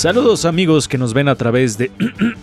Saludos amigos que nos ven a través de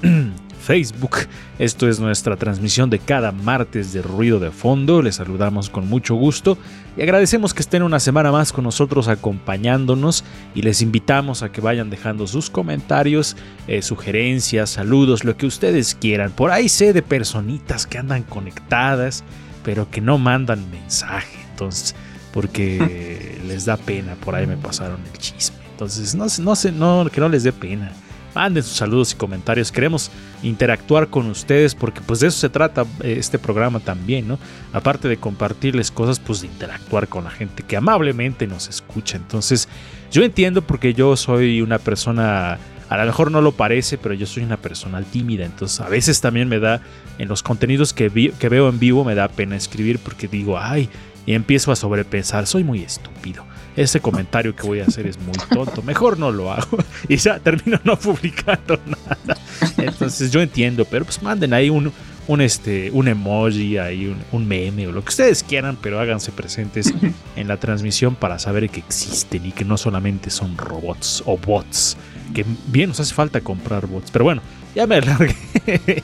Facebook. Esto es nuestra transmisión de cada martes de Ruido de Fondo. Les saludamos con mucho gusto y agradecemos que estén una semana más con nosotros acompañándonos y les invitamos a que vayan dejando sus comentarios, eh, sugerencias, saludos, lo que ustedes quieran. Por ahí sé de personitas que andan conectadas pero que no mandan mensaje. Entonces, porque les da pena, por ahí me pasaron el chisme. Entonces, no, no no, que no les dé pena. Manden sus saludos y comentarios. Queremos interactuar con ustedes porque pues de eso se trata eh, este programa también, ¿no? Aparte de compartirles cosas, pues de interactuar con la gente que amablemente nos escucha. Entonces, yo entiendo porque yo soy una persona, a lo mejor no lo parece, pero yo soy una persona tímida. Entonces, a veces también me da, en los contenidos que, vi- que veo en vivo, me da pena escribir porque digo, ay, y empiezo a sobrepensar, soy muy estúpido. Este comentario que voy a hacer es muy tonto, mejor no lo hago. Y ya termino no publicando nada. Entonces yo entiendo, pero pues manden ahí un, un, este, un emoji, ahí un, un meme o lo que ustedes quieran, pero háganse presentes en la transmisión para saber que existen y que no solamente son robots o bots. Que bien nos hace falta comprar bots. Pero bueno, ya me alargué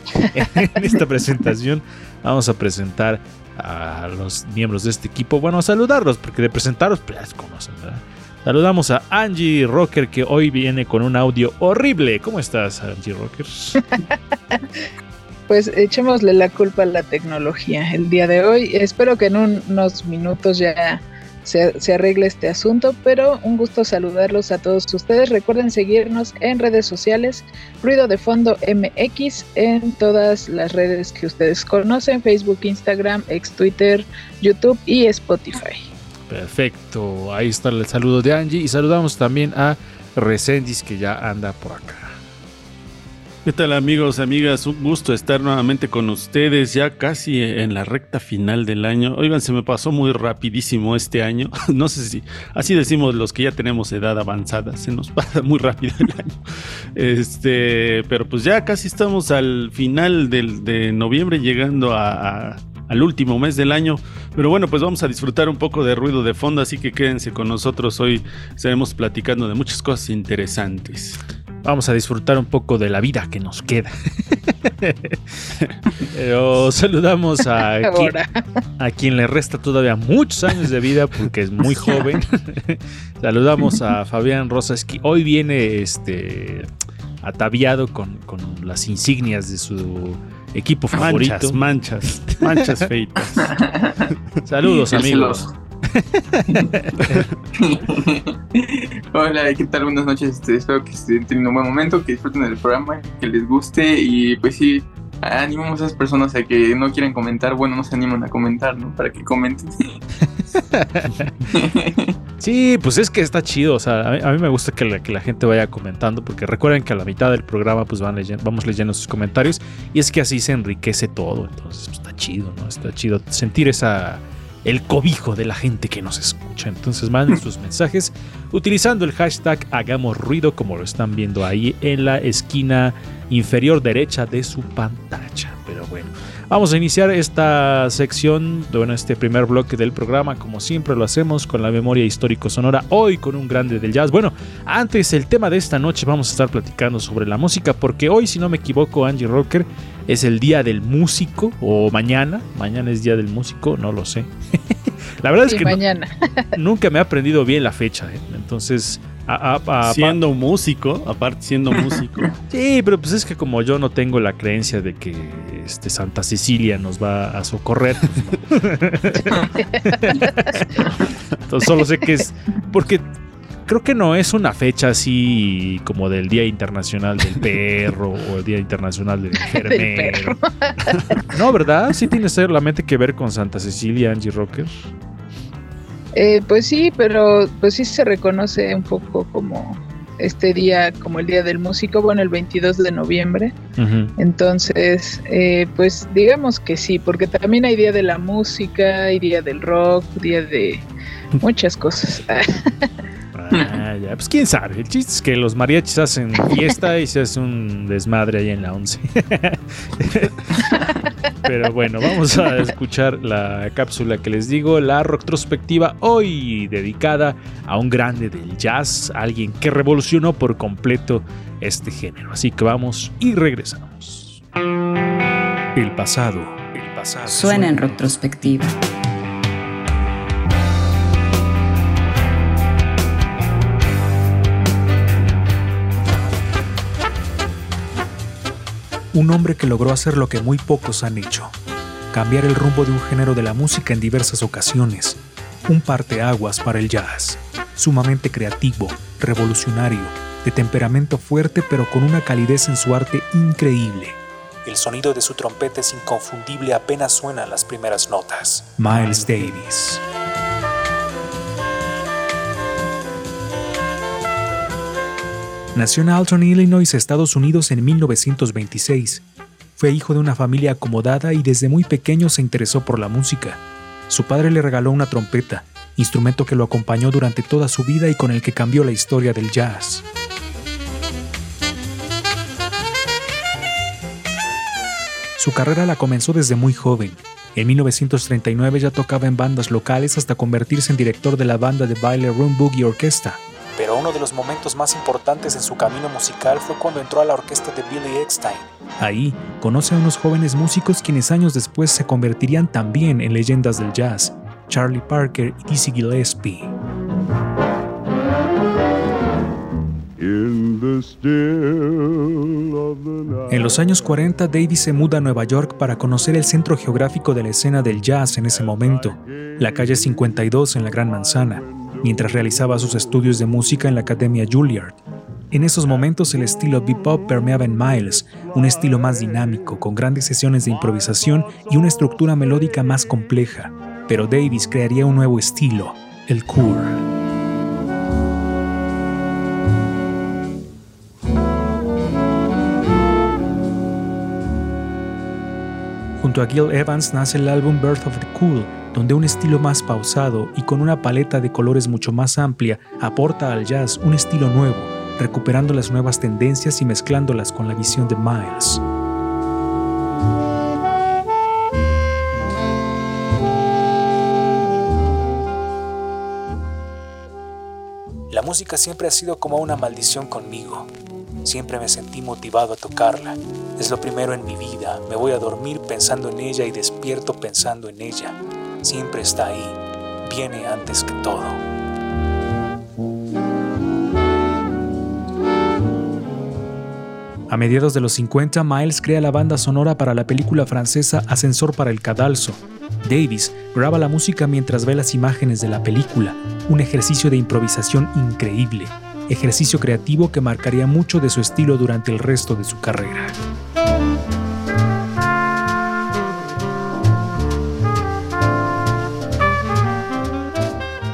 en esta presentación. Vamos a presentar a los miembros de este equipo. Bueno, saludarlos, porque de presentarlos, pues ya se conocen, ¿verdad? Saludamos a Angie Rocker, que hoy viene con un audio horrible. ¿Cómo estás, Angie Rocker? Pues echémosle la culpa a la tecnología el día de hoy. Espero que en un- unos minutos ya se, se arregle este asunto, pero un gusto saludarlos a todos ustedes. Recuerden seguirnos en redes sociales, Ruido de Fondo MX, en todas las redes que ustedes conocen, Facebook, Instagram, ex Twitter, YouTube y Spotify. Perfecto, ahí está el saludo de Angie. Y saludamos también a Resendis, que ya anda por acá. ¿Qué tal amigos, amigas? Un gusto estar nuevamente con ustedes ya casi en la recta final del año. Oigan, se me pasó muy rapidísimo este año. No sé si así decimos los que ya tenemos edad avanzada, se nos pasa muy rápido el año. Este, pero pues ya casi estamos al final del, de noviembre llegando al último mes del año. Pero bueno, pues vamos a disfrutar un poco de ruido de fondo, así que quédense con nosotros. Hoy estaremos platicando de muchas cosas interesantes. Vamos a disfrutar un poco de la vida que nos queda. Pero saludamos a quien, Ahora, a quien le resta todavía muchos años de vida porque es muy joven. saludamos a Fabián Rosas, que hoy viene este, ataviado con, con las insignias de su equipo favorito. Manchas, manchas, manchas feitas. Saludos, amigos. Hola, ¿qué tal? Buenas noches. Este, espero que estén teniendo un buen momento, que disfruten del programa, que les guste y pues sí, animamos a esas personas a que no quieren comentar, bueno, no se animan a comentar, ¿no? Para que comenten. Sí, pues es que está chido. O sea, a mí, me gusta que la, que la gente vaya comentando, porque recuerden que a la mitad del programa pues van leyendo, vamos leyendo sus comentarios y es que así se enriquece todo. Entonces pues, está chido, ¿no? Está chido sentir esa el cobijo de la gente que nos escucha. Entonces manden sus mensajes utilizando el hashtag Hagamos Ruido, como lo están viendo ahí en la esquina inferior derecha de su pantalla. Pero bueno, vamos a iniciar esta sección, bueno, este primer bloque del programa, como siempre lo hacemos con la memoria histórico sonora, hoy con un grande del jazz. Bueno, antes el tema de esta noche vamos a estar platicando sobre la música, porque hoy, si no me equivoco, Angie Rocker, es el día del músico, o mañana, mañana es día del músico, no lo sé. la verdad es que no- mañana. nunca me he aprendido bien la fecha, ¿eh? entonces... a- a- a- siendo músico, aparte siendo músico. Sí, pero pues es que como yo no tengo la creencia de que este Santa Cecilia nos va a socorrer, pues no. entonces solo sé que es porque creo que no es una fecha así como del Día Internacional del Perro o el Día Internacional del Enfermero. no, ¿verdad? Sí tiene solamente que ver con Santa Cecilia, Angie Rocker. Eh, pues sí, pero pues sí se reconoce un poco como este día, como el Día del Músico, bueno, el 22 de noviembre. Entonces, eh, pues digamos que sí, porque también hay Día de la Música, hay Día del Rock, Día de muchas cosas. Ah, ya, pues quién sabe. El chiste es que los mariachis hacen fiesta y se hace un desmadre ahí en la 11. Pero bueno, vamos a escuchar la cápsula que les digo, la retrospectiva hoy dedicada a un grande del jazz, alguien que revolucionó por completo este género. Así que vamos y regresamos. El pasado, el pasado. Suena en retrospectiva. Un hombre que logró hacer lo que muy pocos han hecho, cambiar el rumbo de un género de la música en diversas ocasiones, un parteaguas para el jazz, sumamente creativo, revolucionario, de temperamento fuerte pero con una calidez en su arte increíble. El sonido de su trompeta es inconfundible apenas suenan las primeras notas. Miles Davis. Nació en Alton, Illinois, Estados Unidos en 1926. Fue hijo de una familia acomodada y desde muy pequeño se interesó por la música. Su padre le regaló una trompeta, instrumento que lo acompañó durante toda su vida y con el que cambió la historia del jazz. Su carrera la comenzó desde muy joven. En 1939 ya tocaba en bandas locales hasta convertirse en director de la banda de baile Room Boogie Orquesta. Pero uno de los momentos más importantes en su camino musical fue cuando entró a la orquesta de Billy Eckstein. Ahí conoce a unos jóvenes músicos quienes años después se convertirían también en leyendas del jazz, Charlie Parker y Dizzy Gillespie. En los años 40, Davis se muda a Nueva York para conocer el centro geográfico de la escena del jazz en ese momento, la calle 52 en la Gran Manzana, mientras realizaba sus estudios de música en la Academia Juilliard. En esos momentos el estilo bebop permeaba en Miles, un estilo más dinámico, con grandes sesiones de improvisación y una estructura melódica más compleja. Pero Davis crearía un nuevo estilo, el cool. Junto a Gil Evans nace el álbum Birth of the Cool, donde un estilo más pausado y con una paleta de colores mucho más amplia aporta al jazz un estilo nuevo, recuperando las nuevas tendencias y mezclándolas con la visión de Miles. La música siempre ha sido como una maldición conmigo. Siempre me sentí motivado a tocarla. Es lo primero en mi vida. Me voy a dormir pensando en ella y despierto pensando en ella. Siempre está ahí. Viene antes que todo. A mediados de los 50, Miles crea la banda sonora para la película francesa Ascensor para el Cadalso. Davis graba la música mientras ve las imágenes de la película, un ejercicio de improvisación increíble, ejercicio creativo que marcaría mucho de su estilo durante el resto de su carrera.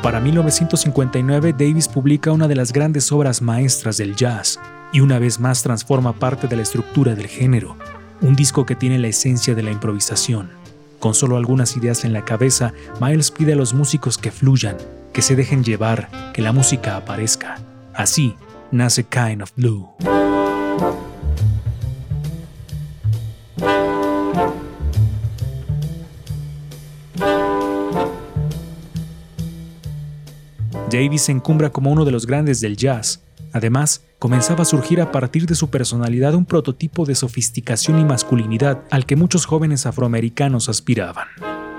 Para 1959, Davis publica una de las grandes obras maestras del jazz y una vez más transforma parte de la estructura del género, un disco que tiene la esencia de la improvisación. Con solo algunas ideas en la cabeza, Miles pide a los músicos que fluyan, que se dejen llevar, que la música aparezca. Así nace Kind of Blue. Davis se encumbra como uno de los grandes del jazz. Además, comenzaba a surgir a partir de su personalidad un prototipo de sofisticación y masculinidad al que muchos jóvenes afroamericanos aspiraban.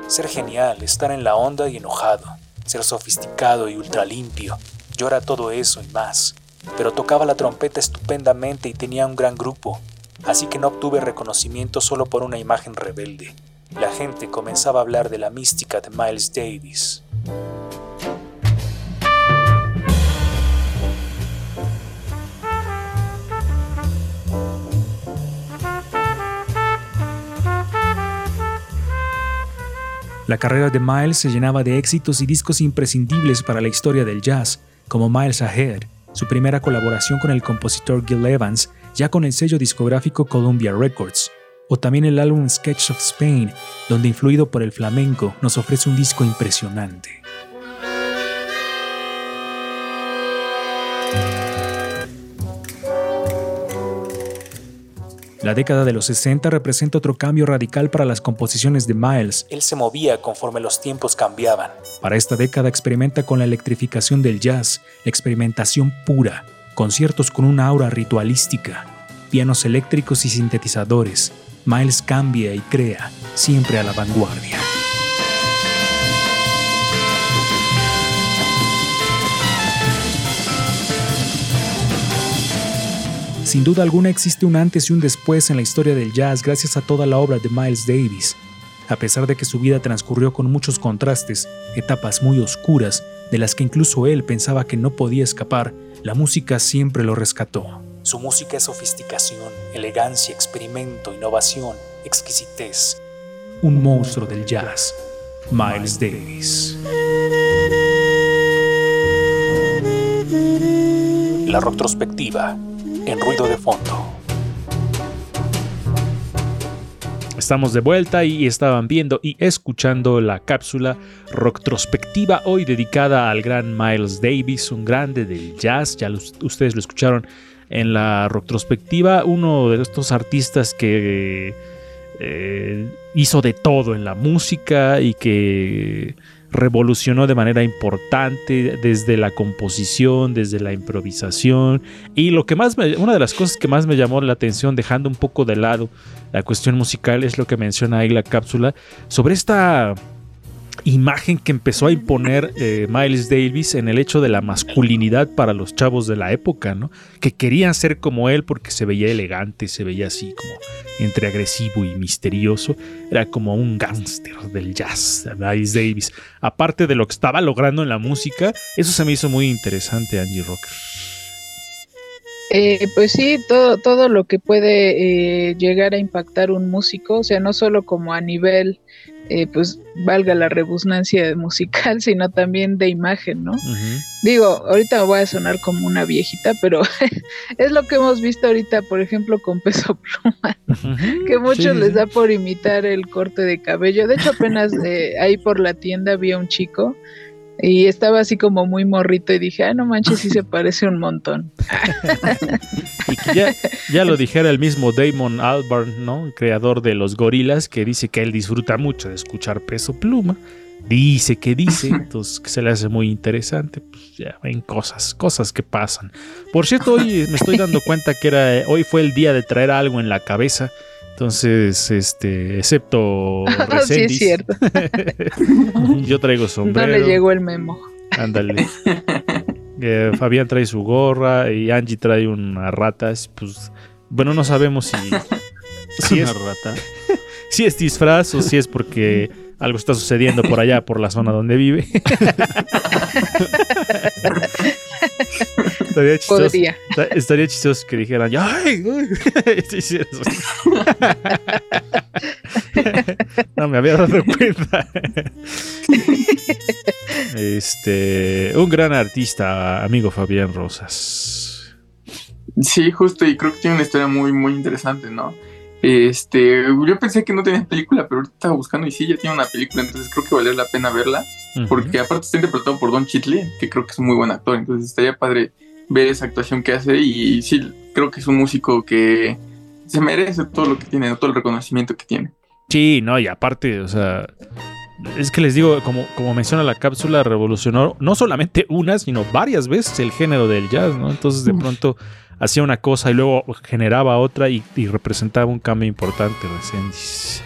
Ser genial, estar en la onda y enojado, ser sofisticado y ultra limpio. Yo era todo eso y más. Pero tocaba la trompeta estupendamente y tenía un gran grupo, así que no obtuve reconocimiento solo por una imagen rebelde. La gente comenzaba a hablar de la mística de Miles Davis. La carrera de Miles se llenaba de éxitos y discos imprescindibles para la historia del jazz, como Miles Ahead, su primera colaboración con el compositor Gil Evans, ya con el sello discográfico Columbia Records, o también el álbum Sketch of Spain, donde influido por el flamenco nos ofrece un disco impresionante. La década de los 60 representa otro cambio radical para las composiciones de Miles. Él se movía conforme los tiempos cambiaban. Para esta década experimenta con la electrificación del jazz, experimentación pura, conciertos con una aura ritualística, pianos eléctricos y sintetizadores. Miles cambia y crea, siempre a la vanguardia. Sin duda alguna existe un antes y un después en la historia del jazz gracias a toda la obra de Miles Davis. A pesar de que su vida transcurrió con muchos contrastes, etapas muy oscuras, de las que incluso él pensaba que no podía escapar, la música siempre lo rescató. Su música es sofisticación, elegancia, experimento, innovación, exquisitez. Un monstruo del jazz, Miles Davis. La retrospectiva en ruido de fondo. Estamos de vuelta y estaban viendo y escuchando la cápsula retrospectiva hoy dedicada al gran Miles Davis, un grande del jazz, ya ustedes lo escucharon en la retrospectiva, uno de estos artistas que eh, hizo de todo en la música y que revolucionó de manera importante desde la composición, desde la improvisación. Y lo que más me- una de las cosas que más me llamó la atención dejando un poco de lado la cuestión musical es lo que menciona ahí la cápsula sobre esta imagen que empezó a imponer eh, Miles Davis en el hecho de la masculinidad para los chavos de la época, ¿no? Que querían ser como él porque se veía elegante, se veía así como entre agresivo y misterioso. Era como un gángster del jazz, Miles Davis. Aparte de lo que estaba logrando en la música, eso se me hizo muy interesante, Angie Rocker. Eh, pues sí, todo, todo lo que puede eh, llegar a impactar un músico, o sea, no solo como a nivel, eh, pues valga la rebusnancia musical, sino también de imagen, ¿no? Digo, ahorita me voy a sonar como una viejita, pero es lo que hemos visto ahorita, por ejemplo, con Peso Pluma, que muchos Sí, sí, les da por imitar el corte de cabello. De hecho, apenas eh, ahí por la tienda vi a un chico y estaba así como muy morrito y dije, ah, no manches, sí se parece un montón. Y que ya, ya lo dijera el mismo Damon Albarn, ¿no? El creador de los gorilas, que dice que él disfruta mucho de escuchar peso pluma. Dice que dice, entonces que se le hace muy interesante. Pues ya ven cosas, cosas que pasan. Por cierto, hoy me estoy dando cuenta que era, hoy fue el día de traer algo en la cabeza. Entonces, este, excepto sí, es cierto. yo traigo No sombrero. le llegó el memo. Ándale. Eh, Fabián trae su gorra y Angie trae una rata. es, Pues, bueno, no sabemos si, si, Una es, rata. si es disfraz o si es porque algo está sucediendo por allá, por la zona donde vive. Estaría, chistoso, Podría. estaría chistoso que dijeran, ¡ay! uy". Sí, sí, eso. no me había dado cuenta. Este, un gran artista, amigo Fabián Rosas. Sí, justo, y creo que tiene una historia muy, muy interesante, ¿no? Este, yo pensé que no tenía película, pero ahorita estaba buscando y sí, ya tiene una película, entonces creo que vale la pena verla, porque aparte está interpretado por Don Chitley, que creo que es un muy buen actor, entonces estaría padre ver esa actuación que hace y sí, creo que es un músico que se merece todo lo que tiene, todo el reconocimiento que tiene. Sí, no, y aparte, o sea, es que les digo, como, como menciona la cápsula, revolucionó no solamente una, sino varias veces el género del jazz, ¿no? Entonces de pronto hacía una cosa y luego generaba otra y, representaba un cambio importante, Resendiz.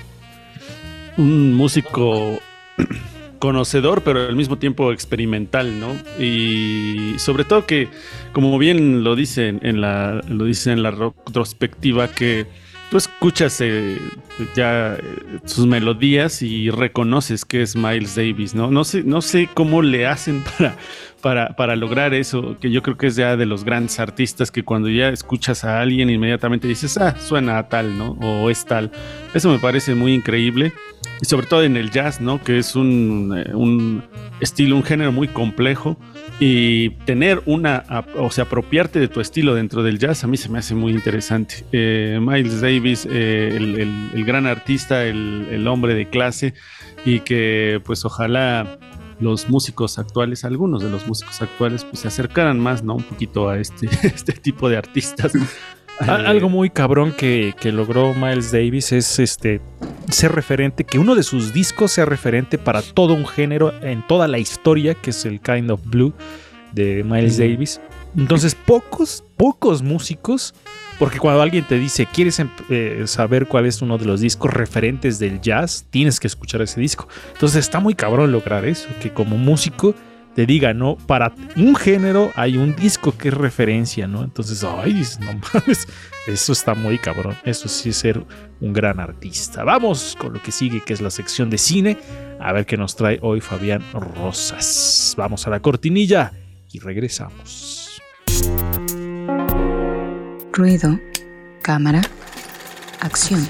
un músico conocedor, pero al mismo tiempo experimental, ¿no? Y sobre todo que, como bien lo dicen en la, lo dice en la retrospectiva, que tú escuchas eh, ya eh, sus melodías y reconoces que es Miles Davis, ¿no? No sé, no sé cómo le hacen para, para, lograr eso, que yo creo que es ya de los grandes artistas que cuando ya escuchas a alguien inmediatamente dices, ah, suena a tal, ¿no? O es tal. Eso me parece muy increíble. y sobre todo en el jazz, ¿no? Que es un, eh, un estilo, un género muy complejo. Y tener una, o sea, apropiarte de tu estilo dentro del jazz, a mí se me hace muy interesante. Eh, Miles Davis, eh, el, gran artista, el hombre de clase, y que pues ojalá los músicos actuales, algunos de los músicos actuales, pues se acercaran más, ¿no? Un poquito a este, este tipo de artistas. Eh, Algo muy cabrón que, que logró Miles Davis es este ser referente, que uno de sus discos sea referente para todo un género en toda la historia, que es el Kind of Blue de Miles. Davis. Entonces, pocos, pocos músicos, porque cuando alguien te dice, ¿quieres em- eh, saber cuál es uno de los discos referentes del jazz? Tienes que escuchar ese disco. Entonces, está muy cabrón lograr eso, que como músico te diga, ¿no? Para un género hay un disco que es referencia, ¿no? Entonces, ay, no mames, eso está muy cabrón. Eso sí es ser un gran artista. Vamos con lo que sigue, que es la sección de cine. A ver qué nos trae hoy Fabián Rosas. Vamos a la cortinilla y regresamos. Ruido, cámara, acción.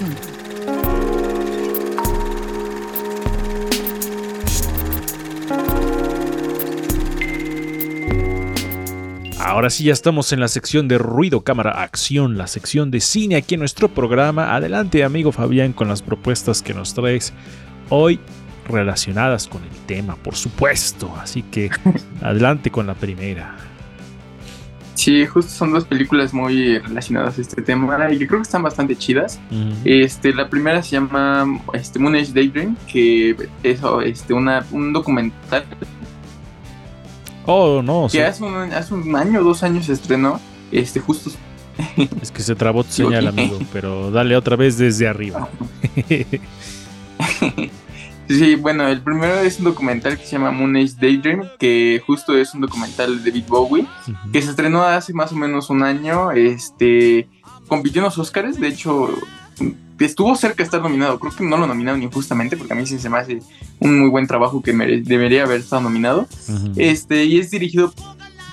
Ahora sí ya estamos en la sección de ruido, cámara, acción, la sección de cine aquí en nuestro programa. Adelante, amigo Fabián, con las propuestas que nos traes hoy relacionadas con el tema, por supuesto. Así que adelante con la primera. Sí, justo son dos películas muy relacionadas a este tema y que creo que están bastante chidas. Este, la primera se llama este, Moon Age Daydream, que es este, una, un documental Oh, no, que sí, hace un, hace un año o dos años se estrenó. Este, justo. es que se trabó tu señal, amigo, pero dale otra vez desde arriba. Sí, bueno, el primero es un documental que se llama Moon Age Daydream, que justo es un documental de David Bowie, que se estrenó hace más o menos un año. Este, compitió en los Oscars, de hecho, estuvo cerca de estar nominado. Creo que no lo nominaron injustamente, porque a mí sí se me hace un muy buen trabajo que debería haber estado nominado. Este, y es dirigido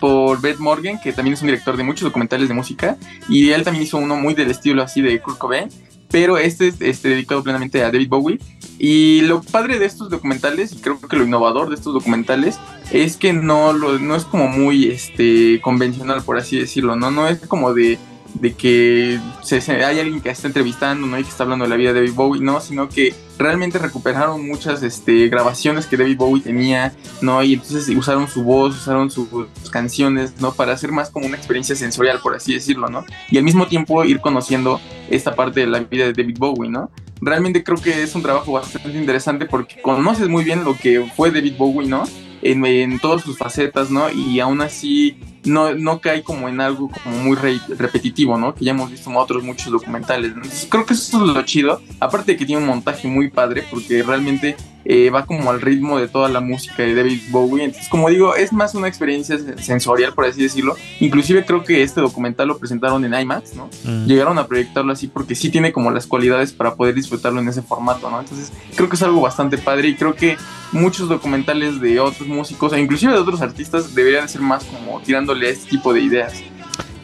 por Beth Morgan, que también es un director de muchos documentales de música, y él también hizo uno muy del estilo así de Kurt Cobain, pero este es este, dedicado plenamente a David Bowie. Y lo padre de estos documentales, y creo que lo innovador de estos documentales, es que no, lo, no es como muy este, convencional, por así decirlo, ¿no? No es como de, de que se, se- hay alguien que está entrevistando, ¿no? Y que está hablando de la vida de David Bowie, no, sino que realmente recuperaron muchas este, grabaciones que David Bowie tenía, ¿no? Y entonces usaron su voz, usaron sus canciones, ¿no? Para hacer más como una experiencia sensorial, por así decirlo, ¿no? Y al mismo tiempo ir conociendo esta parte de la vida de David Bowie, ¿no? Realmente creo que es un trabajo bastante interesante porque conoces muy bien lo que fue David Bowie, ¿no? En, en todas sus facetas, ¿no? Y aún así no, no cae como en algo como muy re- repetitivo, ¿no? Que ya hemos visto en otros muchos documentales. Entonces creo que eso es lo chido. Aparte de que tiene un montaje muy padre porque realmente eh, va como al ritmo de toda la música de David Bowie. Entonces, como digo, es más una experiencia sensorial, por así decirlo. Inclusive creo que este documental lo presentaron en IMAX, ¿no? Mm. Llegaron a proyectarlo así porque sí tiene como las cualidades para poder disfrutarlo en ese formato, ¿no? Entonces, creo que es algo bastante padre y creo que muchos documentales de otros músicos, e inclusive de otros artistas, deberían ser más como tirándole a este tipo de ideas.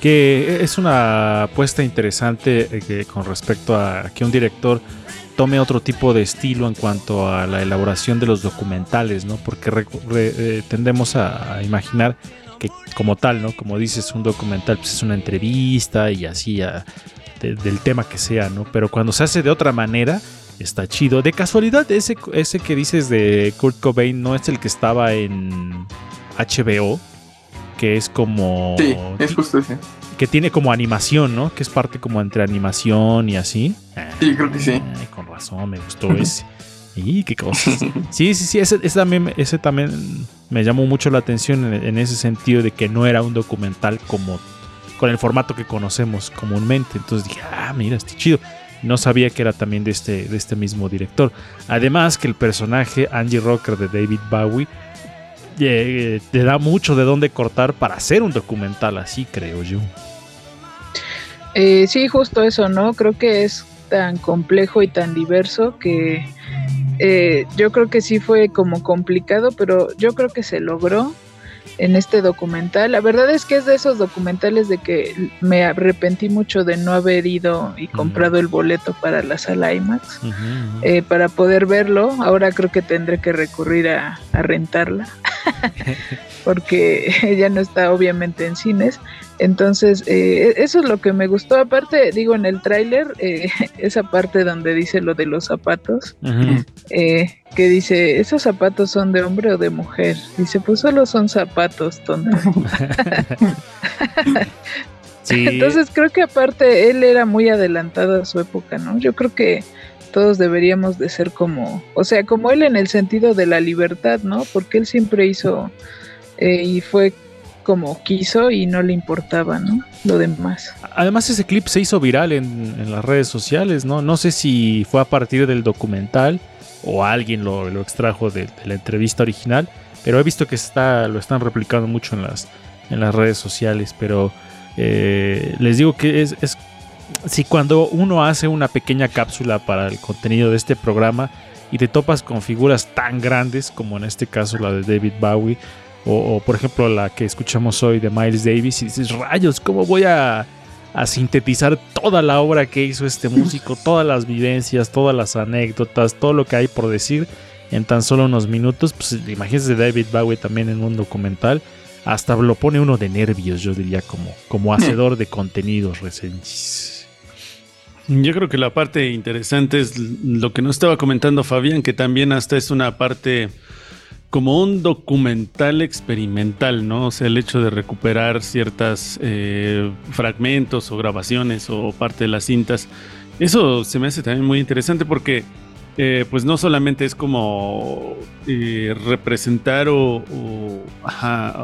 Que es una apuesta interesante eh, que con respecto a que un director tome otro tipo de estilo en cuanto a la elaboración de los documentales, ¿no? Porque re- eh, tendemos a, imaginar que como tal, ¿no? Como dices, un documental pues, es una entrevista y así a- de- del tema que sea, ¿no? Pero cuando se hace de otra manera, está chido. De casualidad, ese, ese que dices de Kurt Cobain no es el que estaba en HBO, que es como... Sí, es justo ese. Que tiene como animación, ¿no? Que es parte como entre animación y así. Sí, creo que sí. Ay, con razón, me gustó ese. Y qué cosas. Sí, sí, sí, ese, ese también, ese también me llamó mucho la atención en, en ese sentido de que no era un documental como con el formato que conocemos comúnmente. Entonces dije, ah, mira, está chido. No sabía que era también de este, de este mismo director. Además que el personaje Angie Rocker de David Bowie eh, te da mucho de dónde cortar para hacer un documental así, creo yo. Eh, sí, justo eso, ¿no? Creo que es tan complejo y tan diverso que eh, yo creo que sí fue como complicado, pero yo creo que se logró. en este documental. La verdad es que es de esos documentales de que me arrepentí mucho de no haber ido y comprado el boleto para la sala IMAX eh, para poder verlo. Ahora creo que tendré que recurrir a, a rentarla porque ya no está obviamente en cines. Entonces, eh, eso es lo que me gustó. Aparte, digo, en el tráiler, eh, esa parte donde dice lo de los zapatos, eh, que dice, ¿esos zapatos son de hombre o de mujer? Dice, pues solo son zapatos, tonto. Sí. Entonces creo que aparte él era muy adelantado a su época, ¿no? Yo creo que todos deberíamos de ser como, o sea, como él en el sentido de la libertad, ¿no? Porque él siempre hizo eh, y fue como quiso y no le importaba, ¿no? Lo demás. Además ese clip se hizo viral en, las redes sociales, ¿no? No sé si fue a partir del documental o alguien lo, lo extrajo de, de la entrevista original, pero he visto que está, lo están replicando mucho en las, en las redes sociales, pero eh, les digo que es, es si cuando uno hace una pequeña cápsula para el contenido de este programa y te topas con figuras tan grandes como en este caso la de David Bowie o, o, por ejemplo la que escuchamos hoy de Miles Davis y dices rayos cómo voy a, a sintetizar toda la obra que hizo este músico todas las vivencias todas las anécdotas todo lo que hay por decir en tan solo unos minutos pues imagínense David Bowie también en un documental hasta lo pone uno de nervios yo diría como como hacedor de contenidos recensis Yo creo que la parte interesante es lo que nos estaba comentando Fabián, que también hasta es una parte como un documental experimental, ¿no? O sea, el hecho de recuperar ciertas eh, fragmentos o grabaciones o parte de las cintas, eso se me hace también muy interesante porque eh, pues no solamente es como eh, representar o, o,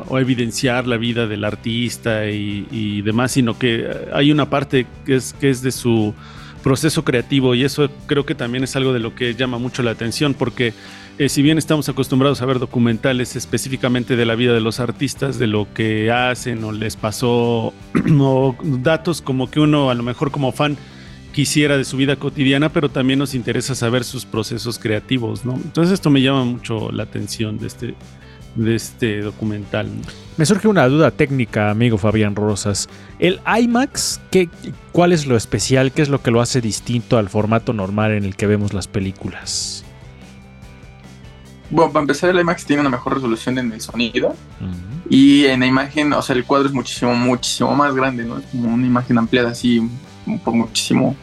o, evidenciar la vida del artista y, y, demás, sino que hay una parte que es, que es de su proceso creativo y eso creo que también es algo de lo que llama mucho la atención porque eh, si bien estamos acostumbrados a ver documentales específicamente de la vida de los artistas, de lo que hacen o les pasó, o datos como que uno a lo mejor como fan quisiera de su vida cotidiana, pero también nos interesa saber sus procesos creativos, ¿no? Entonces esto me llama mucho la atención de este, de este documental. Me surge una duda técnica, amigo Fabián Rosas. ¿El IMAX, qué, cuál es lo especial? ¿Qué es lo que lo hace distinto al formato normal en el que vemos las películas? Bueno, para empezar, el IMAX tiene una mejor resolución en el sonido. Uh -huh. Y en la imagen, o sea, el cuadro es muchísimo, muchísimo más grande, ¿no? Es como una imagen ampliada así por muchísimo.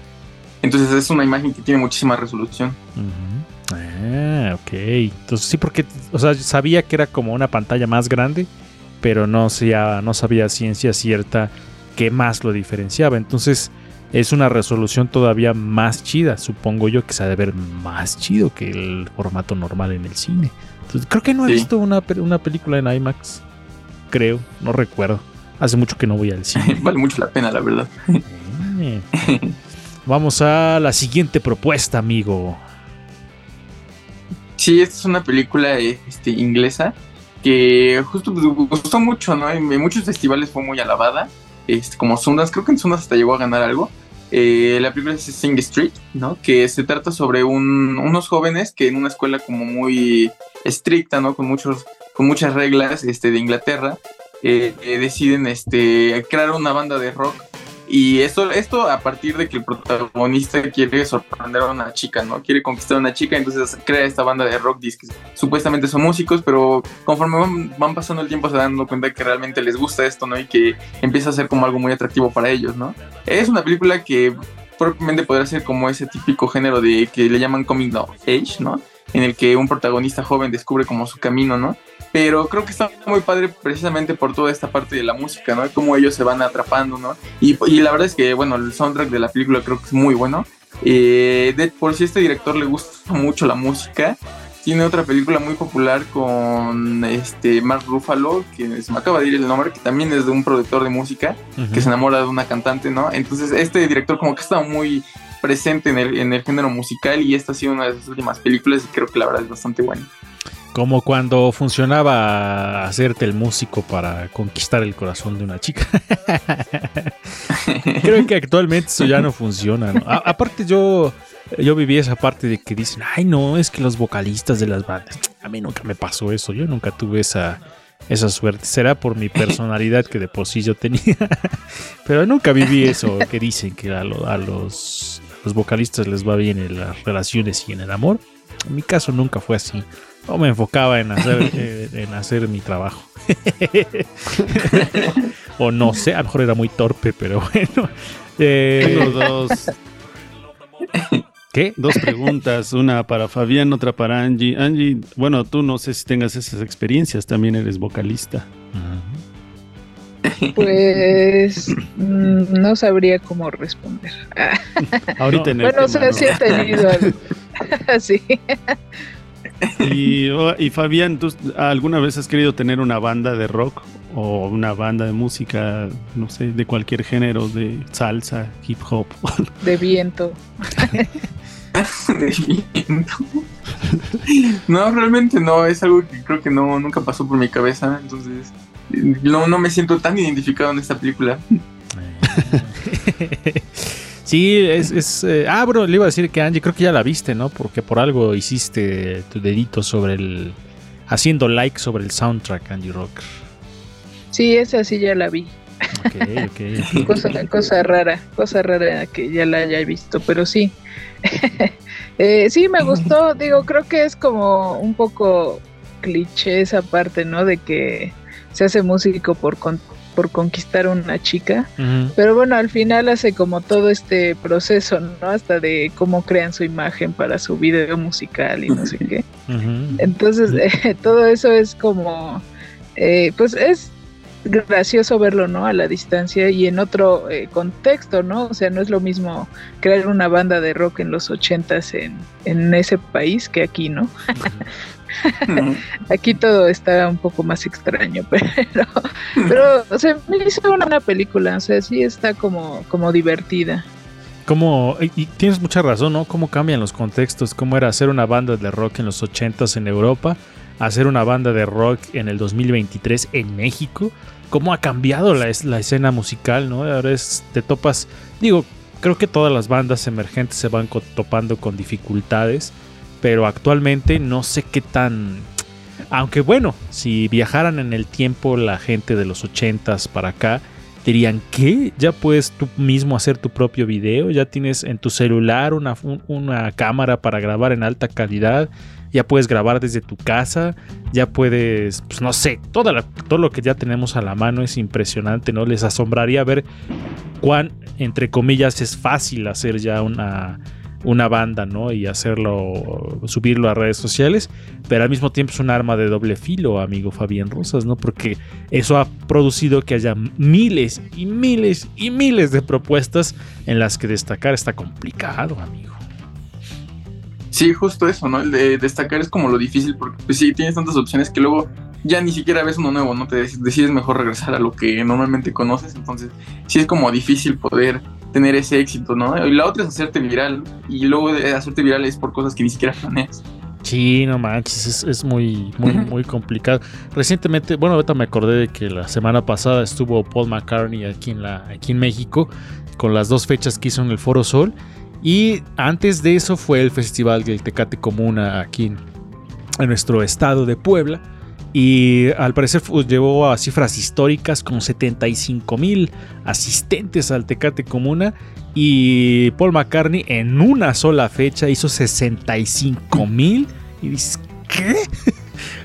Entonces es una imagen que tiene muchísima resolución. Uh -huh. Ah, ok. Entonces sí, porque, o sea, sabía que era como una pantalla más grande, pero no, sabía, no sabía ciencia cierta qué más lo diferenciaba. Entonces es una resolución todavía más chida, supongo yo que se ha de ver más chido que el formato normal en el cine. Entonces, creo que no he sí. visto una, una película en IMAX, creo, no recuerdo. Hace mucho que no voy al cine. vale mucho la pena, la verdad. Eh. Vamos a la siguiente propuesta, amigo. Sí, esta es una película este, inglesa que justo pues, gustó mucho, ¿no? En muchos festivales fue muy alabada. Este, como Sundance, creo que en Sundance hasta llegó a ganar algo. Eh, la película es Sing Street, ¿no? Que se trata sobre un, unos jóvenes que en una escuela como muy estricta, ¿no? Con, muchos, con muchas reglas este, de Inglaterra, eh, eh, deciden este, crear una banda de rock. Y esto, esto a partir de que el protagonista quiere sorprender a una chica, ¿no? Quiere conquistar a una chica, entonces crea esta banda de rock discs. Supuestamente son músicos, pero conforme van, van, pasando el tiempo se dan cuenta que realmente les gusta esto, ¿no? Y que empieza a ser como algo muy atractivo para ellos, ¿no? Es una película que propiamente podría ser como ese típico género de que le llaman coming of age, ¿no? En el que un protagonista joven descubre como su camino, ¿no? Pero creo que está muy padre precisamente por toda esta parte de la música, ¿no? Cómo ellos se van atrapando, ¿no? Y, y la verdad es que, bueno, el soundtrack de la película creo que es muy bueno. Eh, de, por si este director le gusta mucho la música, tiene otra película muy popular con este Mark Ruffalo, que se me acaba de ir el nombre, que también es de un productor de música, uh -huh. que se enamora de una cantante, ¿no? Entonces este director como que está muy presente en el, en el género musical y esta ha sido una de sus últimas películas y creo que la verdad es bastante buena. Como cuando funcionaba hacerte el músico para conquistar el corazón de una chica. Creo que actualmente eso ya no funciona. aparte yo, yo viví esa parte de que dicen, ay no, es que los vocalistas de las bandas, a mí nunca me pasó eso, yo nunca tuve esa, esa suerte. Será por mi personalidad que de por sí yo tenía. Pero nunca viví eso que dicen que a, lo- a los, los vocalistas les va bien en las relaciones y en el amor. En mi caso nunca fue así. No me enfocaba en hacer, eh, en hacer mi trabajo. o no sé, a lo mejor era muy torpe, pero bueno. Eh, Tengo dos, ¿Qué? dos preguntas, una para Fabián, otra para Angie. Angie, bueno, tú no sé si tengas esas experiencias, también eres vocalista. Pues mm, no sabría cómo responder. Ah, Ahorita en el bueno, o tema, sea, ¿no? sí he tenido algo. sí. Y, oh, y Fabián, ¿tú alguna vez has querido tener una banda de rock o una banda de música, no sé, de cualquier género, de salsa, hip hop? de viento. De viento. No, realmente no, es algo que creo que no, nunca pasó por mi cabeza, entonces no, no me siento tan identificado en esta película. Sí, es... es, eh, ah, bueno, le iba a decir que Angie, creo que ya la viste, ¿no? Porque por algo hiciste tu dedito sobre el... Haciendo like sobre el soundtrack, Angie Rocker. Sí, esa sí ya la vi. Ok, ok. ok. Cosa, cosa rara, cosa rara que ya la haya visto, pero sí. Eh, sí, me gustó. Digo, creo que es como un poco cliché esa parte, ¿no? De que se hace músico por, con- por conquistar a una chica. Pero bueno, al final hace como todo este proceso, ¿no? Hasta de cómo crean su imagen para su video musical y no sé qué. Entonces, eh, todo eso es como, eh, pues es gracioso verlo, ¿no? A la distancia y en otro eh, contexto, ¿no? O sea, no es lo mismo crear una banda de rock en los ochentas en, en ese país que aquí, ¿no? Aquí todo está un poco más extraño, pero, pero o sea, me hizo una película, o sea, sí está como, como divertida. Como, y y tienes mucha razón, ¿no? Cómo cambian los contextos, cómo era hacer una banda de rock en los 80s en Europa, hacer una banda de rock en el 2023 en México, cómo ha cambiado la, es- la escena musical, ¿no? Ahora es, te topas, digo, creo que todas las bandas emergentes se van topando con dificultades, pero actualmente no sé qué tan... Aunque bueno, si viajaran en el tiempo la gente de los 80s para acá, dirían que ya puedes tú mismo hacer tu propio video, ya tienes en tu celular una, un- una cámara para grabar en alta calidad, ya puedes grabar desde tu casa, ya puedes, pues no sé, todo lo que ya tenemos a la mano es impresionante, ¿no? Les asombraría ver cuán, entre comillas, es fácil hacer ya una, una banda, ¿no? Y hacerlo, subirlo a redes sociales, pero al mismo tiempo es un arma de doble filo, amigo Fabián Rosas, ¿no? Porque eso ha producido que haya miles y miles y miles de propuestas en las que destacar está complicado, amigo. Sí, justo eso, ¿no? El de destacar es como lo difícil, porque pues sí, tienes tantas opciones que luego ya ni siquiera ves uno nuevo, ¿no? Te dec- decides mejor regresar a lo que normalmente conoces, entonces sí es como difícil poder tener ese éxito, ¿no? Y la otra es hacerte viral, y luego de hacerte viral es por cosas que ni siquiera planeas. Sí, no manches, es, es muy, muy, muy complicado. Recientemente, bueno, ahorita me acordé de que la semana pasada estuvo Paul McCartney aquí en, la, aquí en México con las dos fechas que hizo en el Foro Sol. Y antes de eso fue el Festival del Tecate Comuna aquí en, nuestro estado de Puebla. Y al parecer llevó a cifras históricas como 75 mil asistentes al Tecate Comuna. Y Paul McCartney en una sola fecha hizo 65 mil. Y dices, ¿qué?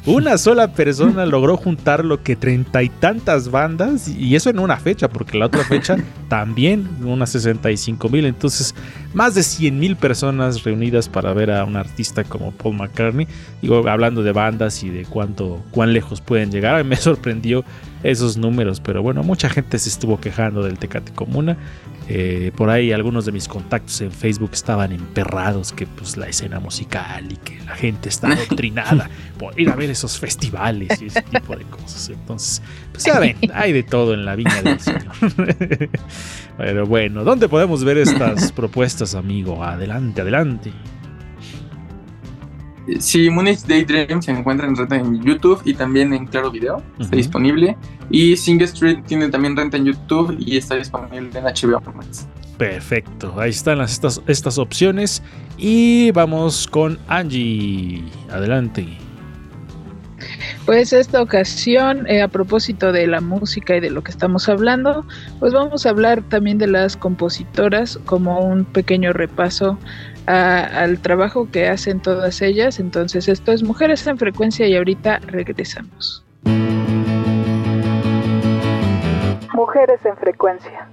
Una sola persona logró juntar lo que treinta y tantas bandas. Y eso en una fecha, porque la otra fecha también unas 65 mil. Entonces, más de 100 mil personas reunidas para ver a un artista como Paul McCartney. Digo, hablando de bandas y de cuánto, cuán lejos pueden llegar. Me sorprendió esos números, pero bueno, mucha gente se estuvo quejando del Tecate Comuna. Eh, por ahí algunos de mis contactos en Facebook estaban emperrados que pues la escena musical y que la gente está adoctrinada por ir a ver esos festivales y ese tipo de cosas. Entonces, pues ya ven, hay de todo en la viña del Señor. Pero bueno, ¿dónde podemos ver estas propuestas, amigo? Adelante, adelante. Sí, Munich Daydream se encuentra en renta en YouTube y también en Claro Video, está disponible. Y Sing Street tiene también renta en YouTube y está disponible en HBO Max. Perfecto, ahí están las, estas, estas opciones. Y vamos con Angie. Adelante. Pues esta ocasión, eh, a propósito de la música y de lo que estamos hablando, pues vamos a hablar también de las compositoras como un pequeño repaso al trabajo que hacen todas ellas. Entonces esto es Mujeres en Frecuencia y ahorita regresamos. Mujeres en Frecuencia.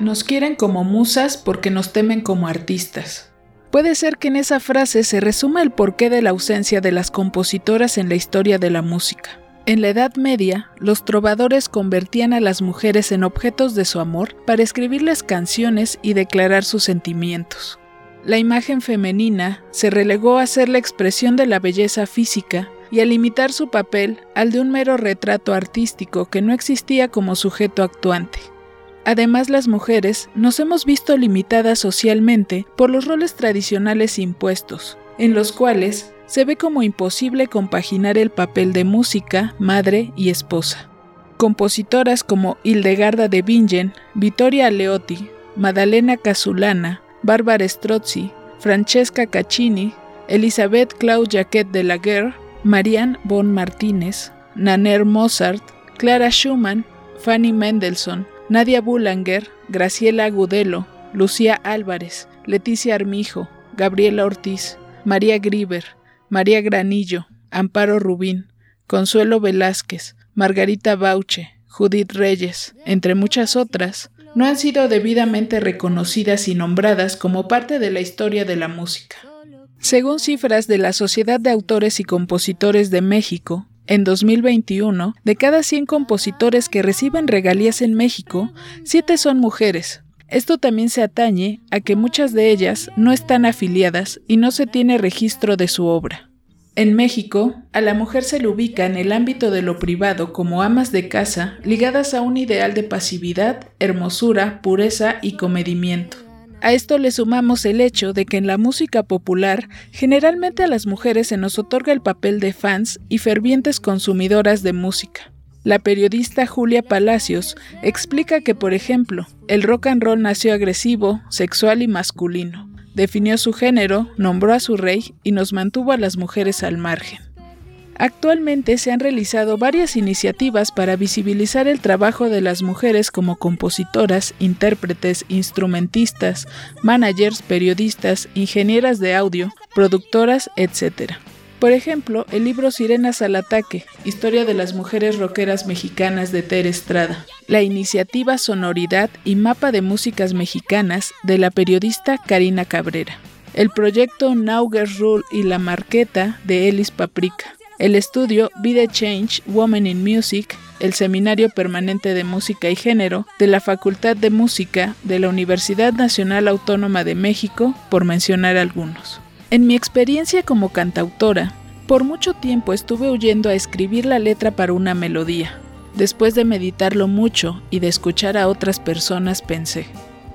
Nos quieren como musas porque nos temen como artistas. Puede ser que en esa frase se resuma el porqué de la ausencia de las compositoras en la historia de la música. En la Edad Media, los trovadores convertían a las mujeres en objetos de su amor para escribirles canciones y declarar sus sentimientos. La imagen femenina se relegó a ser la expresión de la belleza física y a limitar su papel al de un mero retrato artístico que no existía como sujeto actuante. Además, las mujeres nos hemos visto limitadas socialmente por los roles tradicionales impuestos, en los cuales se ve como imposible compaginar el papel de música, madre y esposa. Compositoras como Hildegarda de Bingen, Vittoria Aleotti, Maddalena Casulana, Bárbara Strozzi, Francesca Caccini, Elisabeth Claude Jacquet de la Guerre, Marianne von Martínez, Naner Mozart, Clara Schumann, Fanny Mendelssohn, Nadia Boulanger, Graciela Agudelo, Lucía Álvarez, Leticia Armijo, Gabriela Ortiz, María Griver, María Granillo, Amparo Rubín, Consuelo Velázquez, Margarita Bauche, Judith Reyes, entre muchas otras, no han sido debidamente reconocidas y nombradas como parte de la historia de la música. Según cifras de la Sociedad de Autores y Compositores de México, en 2021, de cada 100 compositores que reciben regalías en México, 7 son mujeres. Esto también se atañe a que muchas de ellas no están afiliadas y no se tiene registro de su obra. En México, a la mujer se le ubica en el ámbito de lo privado como amas de casa ligadas a un ideal de pasividad, hermosura, pureza y comedimiento. A esto le sumamos el hecho de que en la música popular generalmente a las mujeres se nos otorga el papel de fans y fervientes consumidoras de música. La periodista Julia Palacios explica que, por ejemplo, el rock and roll nació agresivo, sexual y masculino. Definió su género, nombró a su rey y nos mantuvo a las mujeres al margen. Actualmente se han realizado varias iniciativas para visibilizar el trabajo de las mujeres como compositoras, intérpretes, instrumentistas, managers, periodistas, ingenieras de audio, productoras, etc. Por ejemplo, el libro Sirenas al Ataque, Historia de las Mujeres Rockeras Mexicanas de Ter Estrada, la iniciativa Sonoridad y Mapa de Músicas Mexicanas de la periodista Karina Cabrera, el proyecto Nauger Rule y la Marqueta de Elis Paprika, el estudio the Change Women in Music, el Seminario Permanente de Música y Género de la Facultad de Música de la Universidad Nacional Autónoma de México, por mencionar algunos. En mi experiencia como cantautora, por mucho tiempo estuve huyendo a escribir la letra para una melodía. Después de meditarlo mucho y de escuchar a otras personas pensé,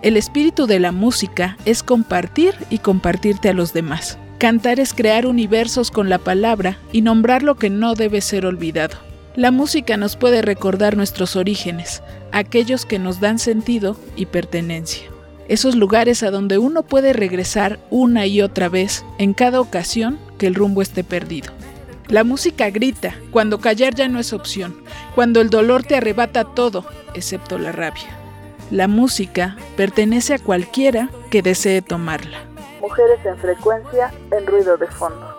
el espíritu de la música es compartir y compartirte a los demás. Cantar es crear universos con la palabra y nombrar lo que no debe ser olvidado. La música nos puede recordar nuestros orígenes, aquellos que nos dan sentido y pertenencia. Esos lugares a donde uno puede regresar una y otra vez en cada ocasión que el rumbo esté perdido. La música grita cuando callar ya no es opción, cuando el dolor te arrebata todo, excepto la rabia. La música pertenece a cualquiera que desee tomarla. Mujeres en frecuencia en ruido de fondo.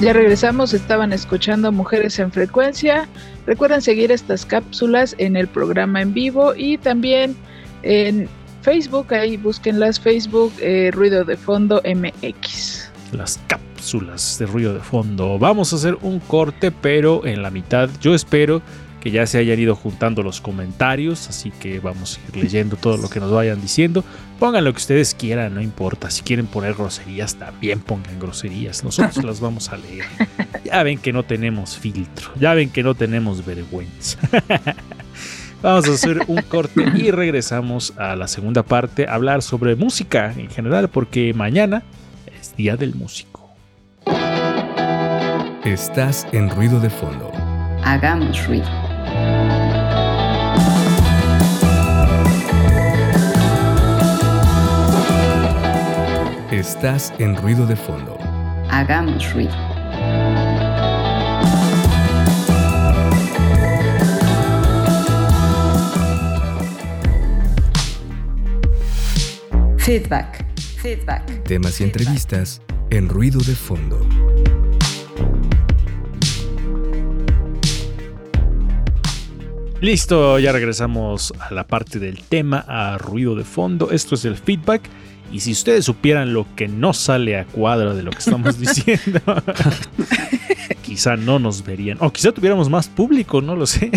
Ya regresamos, estaban escuchando Mujeres en Frecuencia. Recuerden seguir estas cápsulas en el programa en vivo y también en Facebook, ahí búsquenlas Facebook eh, Ruido de Fondo MX. Las cápsulas de ruido de fondo. Vamos a hacer un corte, pero en la mitad yo espero que ya se hayan ido juntando los comentarios, así que vamos a ir leyendo todo lo que nos vayan diciendo. Pongan lo que ustedes quieran, no importa. Si quieren poner groserías, también pongan groserías. Nosotros las vamos a leer. Ya ven que no tenemos filtro, ya ven que no tenemos vergüenza. Vamos a hacer un corte y regresamos a la segunda parte a hablar sobre música en general, porque mañana es Día del Músico. Estás en ruido de fondo. Hagamos ruido. Estás en ruido de fondo. Hagamos ruido. Feedback. Feedback. Temas y entrevistas en ruido de fondo. Listo, ya regresamos a la parte del tema, a ruido de fondo. Esto es el feedback. Y si ustedes supieran lo que no sale a cuadro de lo que estamos diciendo, quizá no nos verían. O quizá tuviéramos más público, no lo sé.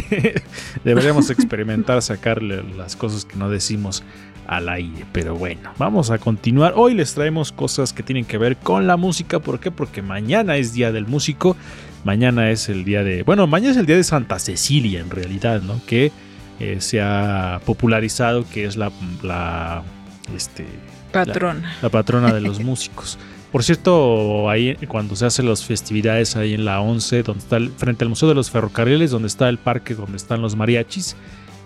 Deberíamos experimentar sacarle las cosas que no decimos al aire. Pero bueno, vamos a continuar. Hoy les traemos cosas que tienen que ver con la música. ¿Por qué? Porque mañana es Día del Músico. Mañana es el día de... Bueno, mañana es el día de Santa Cecilia en realidad, ¿no? Que eh, se ha popularizado, que es la... la este, Patrona. La, la patrona de los músicos. Por cierto, ahí cuando se hacen las festividades ahí en la 11, donde está el, frente al Museo de los Ferrocarriles, donde está el parque, donde están los mariachis,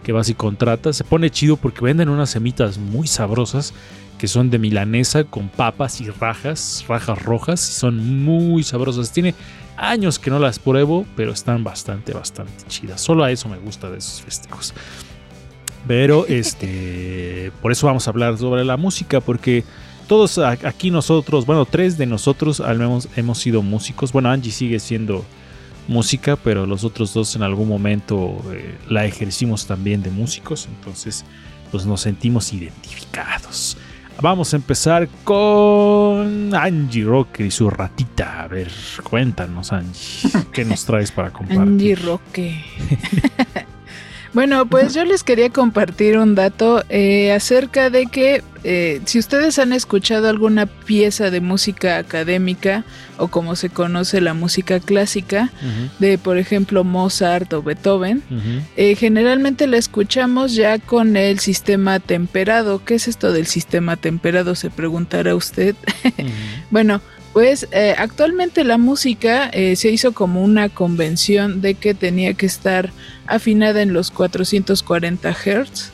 que vas y contratas, se pone chido porque venden unas semitas muy sabrosas que son de milanesa con papas y rajas, rajas rojas, y son muy sabrosas. Tiene años que no las pruebo, pero están bastante, bastante chidas. Solo a eso me gusta de esos festejos. Pero este, por eso vamos a hablar sobre la música, porque todos aquí nosotros, bueno, tres de nosotros al menos hemos sido músicos. Bueno, Angie sigue siendo música, pero los otros dos en algún momento eh, la ejercimos también de músicos, entonces pues nos sentimos identificados. Vamos a empezar con Angie Rocker y su ratita. A ver, cuéntanos, Angie, ¿qué nos traes para compartir? Angie Roque. Bueno, pues yo les quería compartir un dato eh, acerca de que eh, si ustedes han escuchado alguna pieza de música académica o como se conoce la música clásica de por ejemplo Mozart o Beethoven, eh, generalmente la escuchamos ya con el sistema temperado. ¿Qué es esto del sistema temperado? Se preguntará usted. bueno, pues eh, actualmente la música eh, se hizo como una convención de que tenía que estar afinada en los 440 Hz.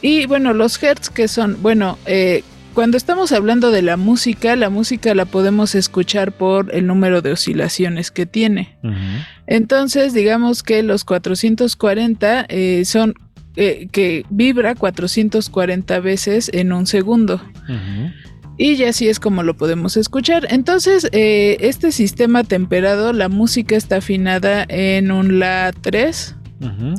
Y bueno, los Hz que son, bueno, eh, cuando estamos hablando de la música, la música la podemos escuchar por el número de oscilaciones que tiene. Entonces, digamos que los 440 son que vibra 440 veces en un segundo. Y ya así es como lo podemos escuchar. Entonces, eh, este sistema temperado, la música está afinada en un La 3,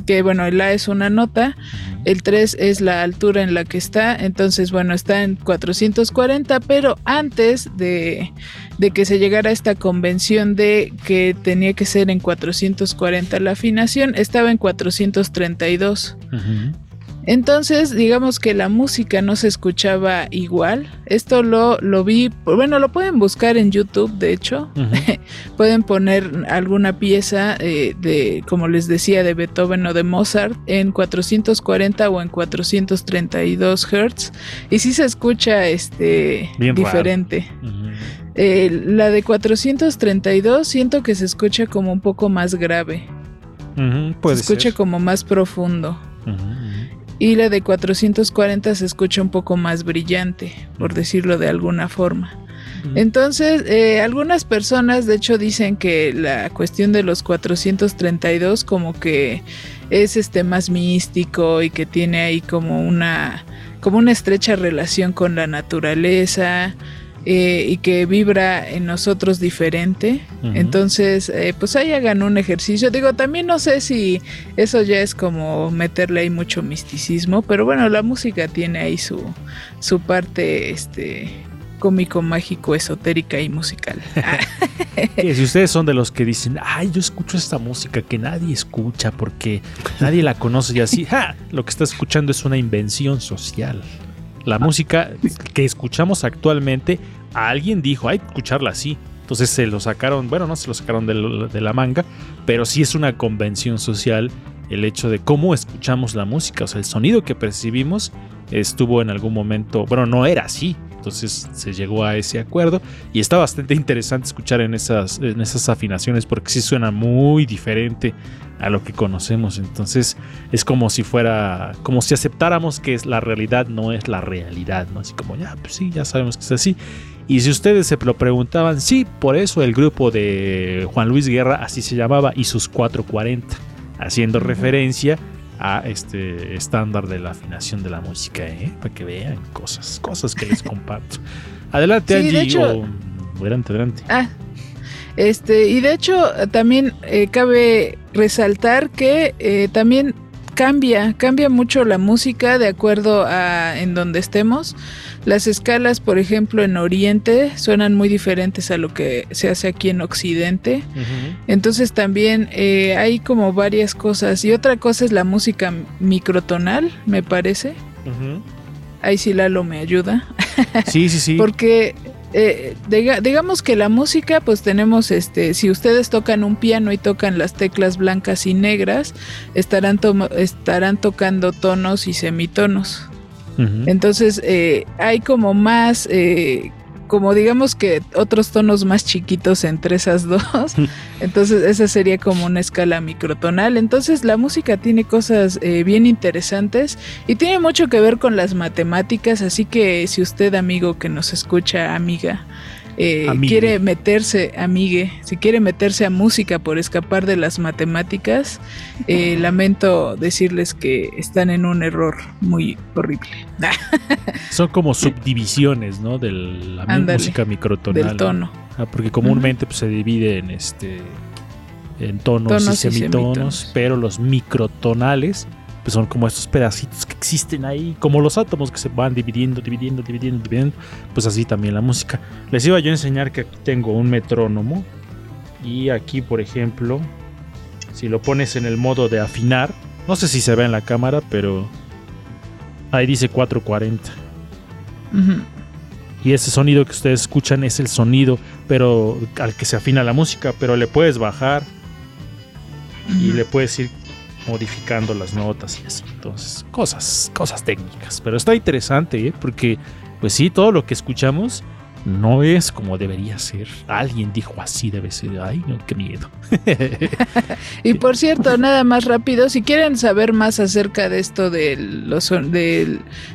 que bueno, el La es una nota, el 3 es la altura en la que está, entonces bueno, está en 440, pero antes de, de que se llegara a esta convención de que tenía que ser en 440 la afinación, estaba en 432. Entonces, digamos que la música no se escuchaba igual. Esto lo, lo vi, bueno, lo pueden buscar en YouTube, de hecho. pueden poner alguna pieza eh, de, como les decía, de Beethoven o de Mozart en 440 o en 432 Hz. Y sí se escucha este diferente. Eh, la de 432 siento que se escucha como un poco más grave. se escucha como más profundo y la de 440 se escucha un poco más brillante, por decirlo de alguna forma. Entonces, eh, algunas personas de hecho dicen que la cuestión de los 432 como que es este más místico y que tiene ahí como una como una estrecha relación con la naturaleza eh, y que vibra en nosotros diferente. Entonces, eh, pues ahí hagan un ejercicio. Digo, también no sé si eso ya es como meterle ahí mucho misticismo, pero bueno, la música tiene ahí su, su parte este cómico, mágico, esotérica y musical. si ustedes son de los que dicen, ay, yo escucho esta música que nadie escucha porque nadie la conoce y así, lo que está escuchando es una invención social. La música que escuchamos actualmente, alguien dijo, hay que escucharla así. Entonces se lo sacaron, bueno, no se lo sacaron de, la manga, pero sí es una convención social el hecho de cómo escuchamos la música, o sea, el sonido que percibimos estuvo en algún momento, bueno, no era así. Entonces se llegó a ese acuerdo y está bastante interesante escuchar en esas, en esas afinaciones porque sí suena muy diferente a lo que conocemos, entonces es como si fuera, como si aceptáramos que es la realidad no es la realidad, ¿no? Así como ya, pues sí, ya sabemos que es así. Y si ustedes se lo preguntaban, sí, por eso el grupo de Juan Luis Guerra así se llamaba y sus 440, haciendo referencia a este estándar de la afinación de la música, ¿eh? para que vean cosas, cosas que les comparto. Adelante, Sí, Angie. hecho- o- adelante, adelante. Ah, este, y de hecho también eh, cabe resaltar que eh, también cambia, cambia mucho la música de acuerdo a en donde estemos. Las escalas, por ejemplo, en Oriente suenan muy diferentes a lo que se hace aquí en Occidente. Entonces también eh, hay como varias cosas. Y otra cosa es la música microtonal, me parece. Ahí sí Lalo me ayuda. Sí, sí, sí. Porque eh, diga- digamos que la música, pues tenemos este, si ustedes tocan un piano y tocan las teclas blancas y negras, estarán, estarán tocando tonos y semitonos. Entonces eh, hay como más, eh, como digamos que otros tonos más chiquitos entre esas dos. Entonces esa sería como una escala microtonal. Entonces la música tiene cosas eh, bien interesantes y tiene mucho que ver con las matemáticas. Así que si usted amigo que nos escucha, amiga, eh, quiere meterse, amigue, si quiere meterse a música por escapar de las matemáticas, eh, lamento decirles que están en un error muy horrible. Son como subdivisiones, ¿no? De la música microtonal. del tono. Ah, porque comúnmente pues, se divide en este en tonos, Tonos y semitonos. pero los microtonales pues son como estos pedacitos que existen ahí, como los átomos que se van dividiendo, dividiendo, dividiendo, dividiendo, pues así también la música. Les iba yo a enseñar que aquí tengo un metrónomo y aquí, por ejemplo, si lo pones en el modo de afinar, no sé si se ve en la cámara, pero ahí dice 440. Ujú. Y ese sonido que ustedes escuchan es el sonido, pero al que se afina la música, pero le puedes bajar y le puedes ir modificando las notas y así. Entonces, cosas, cosas técnicas. Pero está interesante, ¿eh? porque, pues sí, todo lo que escuchamos no es como debería ser. Alguien dijo así debe ser. Ay, no, qué miedo. Y por cierto, nada más rápido, si quieren saber más acerca de esto de lo,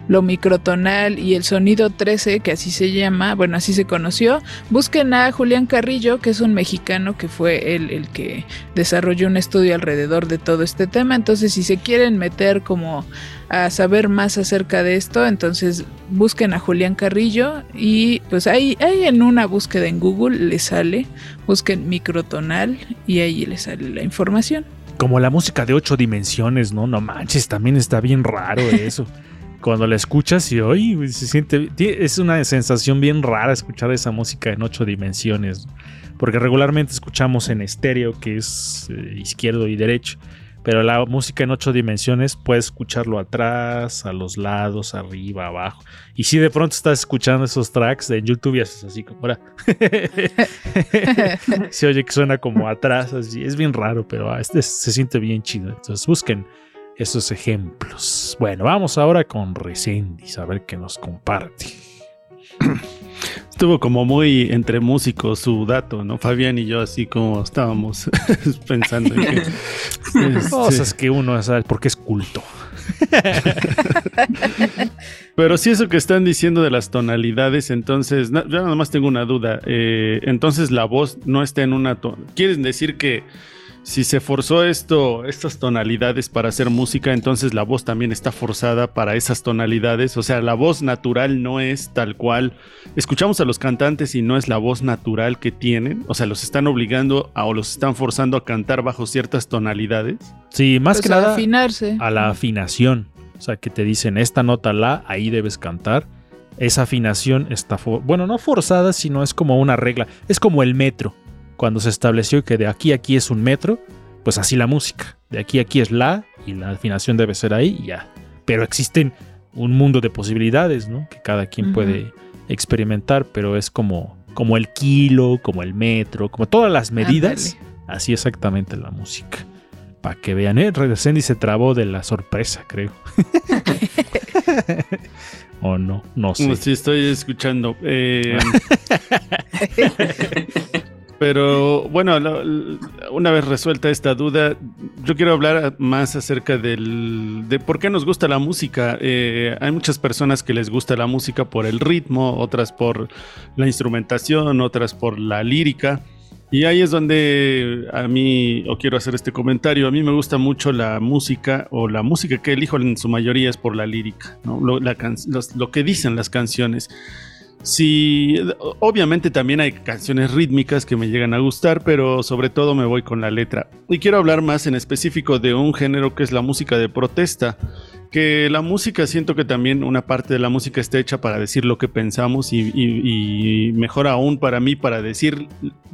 lo microtonal y el sonido 13, que así se llama, bueno, así se conoció, busquen a Julián Carrillo, que es un mexicano que fue el, el que desarrolló un estudio alrededor de todo este tema. Entonces, si se quieren meter como a saber más acerca de esto, entonces busquen a Julián Carrillo y pues ahí, ahí en una búsqueda en Google les sale, busquen microtonal y ahí les sale la información. Como la música de ocho dimensiones, ¿no? No manches, también está bien raro eso. Cuando la escuchas y hoy se siente. Es una sensación bien rara escuchar esa música en ocho dimensiones. Porque regularmente escuchamos en estéreo, que es eh, izquierdo y derecho. Pero la música en ocho dimensiones puedes escucharlo atrás, a los lados, arriba, abajo. Y si de pronto estás escuchando esos tracks de YouTube y haces así como ahora. se oye que suena como atrás, así. Es bien raro, pero ah, este se siente bien chido. Entonces busquen esos ejemplos. Bueno, vamos ahora con Resendis a ver qué nos comparte. Estuvo como muy entre músicos su dato, ¿no? Fabián y yo así como estábamos pensando en que... este, Cosas que uno sabe porque es culto. Pero sí eso que están diciendo de las tonalidades, entonces, na- yo nada más tengo una duda. eh, entonces la voz no está en una... to- ¿Quieren decir que si se forzó esto, estas tonalidades para hacer música, entonces la voz también está forzada para esas tonalidades? O sea, la voz natural no es tal cual. Escuchamos a los cantantes y no es la voz natural que tienen. O sea, los están obligando a, o los están forzando a cantar bajo ciertas tonalidades. Sí, más Pues que a nada afinarse. a la afinación. O sea, que te dicen esta nota la, ahí debes cantar. Esa afinación está, bueno, no forzada, sino es como una regla. Es como el metro. Cuando se estableció que de aquí a aquí es un metro, pues así la música. De aquí a aquí es la y la afinación debe ser ahí y ya. Pero existen un mundo de posibilidades, ¿no? Que cada quien puede experimentar, pero es como, como el kilo, como el metro, como todas las medidas. Así exactamente la música. Para que vean, ¿eh? Redesendi se trabó de la sorpresa, creo. ¿O no? No sé. Sí, estoy escuchando. Eh, pero bueno, lo- l- una vez resuelta esta duda, yo quiero hablar más acerca del, de por qué nos gusta la música. Eh, hay muchas personas que les gusta la música por el ritmo, otras por la instrumentación, otras por la lírica. Y ahí es donde a mí, o quiero hacer este comentario, a mí me gusta mucho la música, o la música que elijo en su mayoría es por la lírica, ¿no? lo, la can- los- lo que dicen las canciones. Sí, obviamente también hay canciones rítmicas que me llegan a gustar, pero sobre todo me voy con la letra. Y quiero hablar más en específico de un género que es la música de protesta, que la música siento que también una parte de la música está hecha para decir lo que pensamos y, mejor aún para mí para decir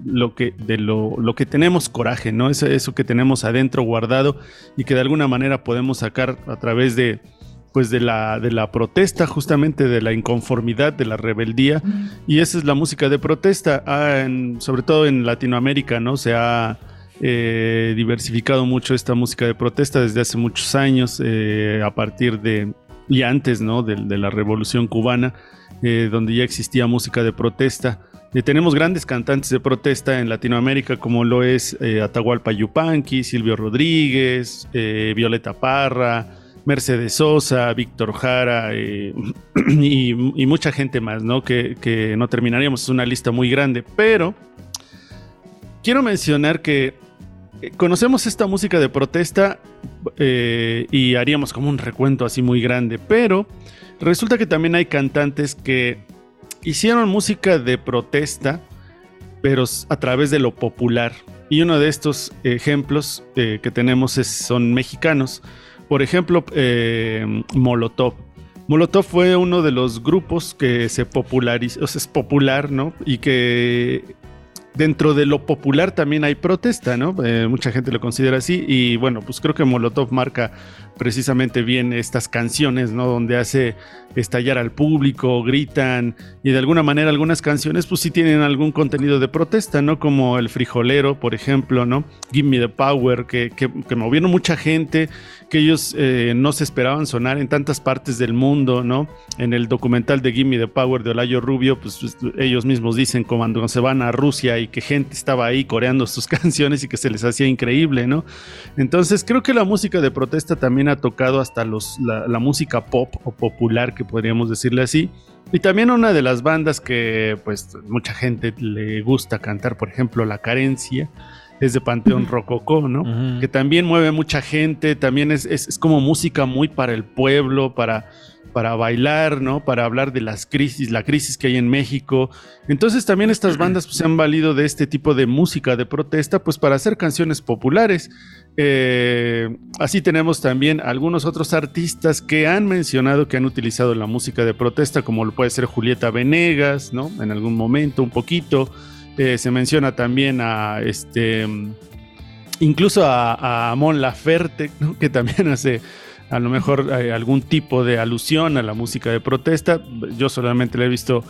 lo que de lo, lo que tenemos coraje, ¿no? Eso, eso que tenemos adentro guardado y que de alguna manera podemos sacar a través de pues de la, de la protesta, justamente de la inconformidad, de la rebeldía. Y esa es la música de protesta, Ah, en- sobre todo en Latinoamérica, ¿no? Se ha eh, diversificado mucho esta música de protesta desde hace muchos años, eh, a partir de, y antes, ¿no? De, de la Revolución Cubana, eh, donde ya existía música de protesta. Tenemos grandes cantantes de protesta en Latinoamérica, como lo es Atahualpa Yupanqui, Silvio Rodríguez, Violeta Parra, Mercedes Sosa, Víctor Jara eh, y, mucha gente más, ¿no? Que, no terminaríamos, es una lista muy grande, pero quiero mencionar que eh, conocemos esta música de protesta eh, y haríamos como un recuento así muy grande, pero resulta que también hay cantantes que hicieron música de protesta, pero a través de lo popular. Y uno de estos ejemplos que tenemos es- son mexicanos. Por ejemplo, eh, Molotov. Molotov fue uno de los grupos que se popularizó, o sea, es popular, ¿no? Y que dentro de lo popular también hay protesta, ¿no? Eh, mucha gente lo considera así y bueno, pues creo que Molotov marca precisamente bien estas canciones, ¿no? Donde hace estallar al público, gritan y de alguna manera algunas canciones pues sí tienen algún contenido de protesta, ¿no? Como El Frijolero, por ejemplo, ¿no? Give Me the Power, que, que, que movieron mucha gente, que ellos eh, no se esperaban sonar en tantas partes del mundo, ¿no? En el documental de Give Me the Power de Olayo Rubio, pues, pues, ellos mismos dicen cuando se van a Rusia y que gente estaba ahí coreando sus canciones y que se les hacía increíble, ¿no? Entonces creo que la música de protesta también ha tocado hasta los, la, la música pop o popular, que podríamos decirle así. Y también una de las bandas que pues mucha gente le gusta cantar, por ejemplo, La Carencia, es de Panteón Rococó, ¿no? Que también mueve mucha gente, también es, es- es como música muy para el pueblo, para, para bailar, ¿no? Para hablar de las crisis, la crisis que hay en México. Entonces también estas bandas pues, se han valido de este tipo de música de protesta, pues para hacer canciones populares. Eh, así tenemos también algunos otros artistas que han mencionado que han utilizado la música de protesta, como lo puede ser Julieta Venegas, ¿no? En algún momento, un poquito. Eh, se menciona también a este. Incluso a, a Mon Laferte, ¿no? que también hace a lo mejor eh, algún tipo de alusión a la música de protesta. Yo solamente le he visto,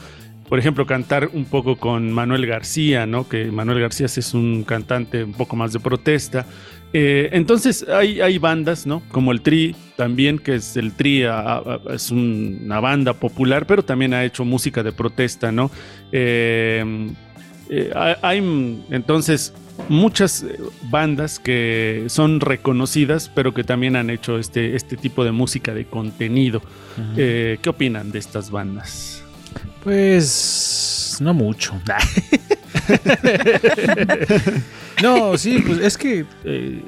por ejemplo, cantar un poco con Manuel García, ¿no? Que Manuel García es un cantante un poco más de protesta. Eh, entonces hay, hay bandas, ¿no? Como el Tri también, que es el Tri, es un- una banda popular, pero también ha hecho música de protesta, ¿no? Eh, eh, hay, entonces muchas eh, bandas que son reconocidas, pero que también han hecho este, este tipo de música de contenido. Eh, ¿Qué opinan de estas bandas? Pues no mucho. no, sí, pues es que eh,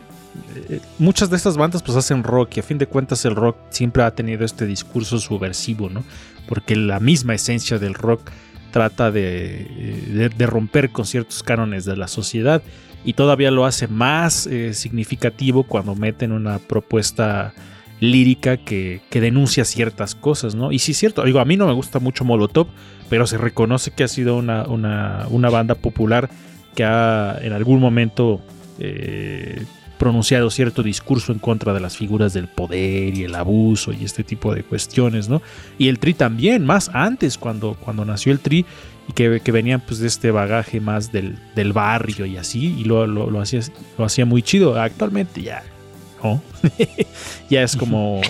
muchas de estas bandas pues hacen rock y a fin de cuentas el rock siempre ha tenido este discurso subversivo, ¿no? Porque la misma esencia del rock trata de, de romper con ciertos cánones de la sociedad y todavía lo hace más eh, significativo cuando meten una propuesta lírica que, que denuncia ciertas cosas, ¿no? Y sí es cierto, digo, a mí no me gusta mucho Molotov, pero se reconoce que ha sido una, una- una banda popular que ha en algún momento eh, pronunciado cierto discurso en contra de las figuras del poder y el abuso y este tipo de cuestiones, ¿no? Y el Tri también, más antes, cuando, cuando nació el Tri, y que, que venían pues de este bagaje más del, del barrio y así, y lo, lo, lo hacía, lo hacía muy chido. Actualmente ya ¿no? ya es como...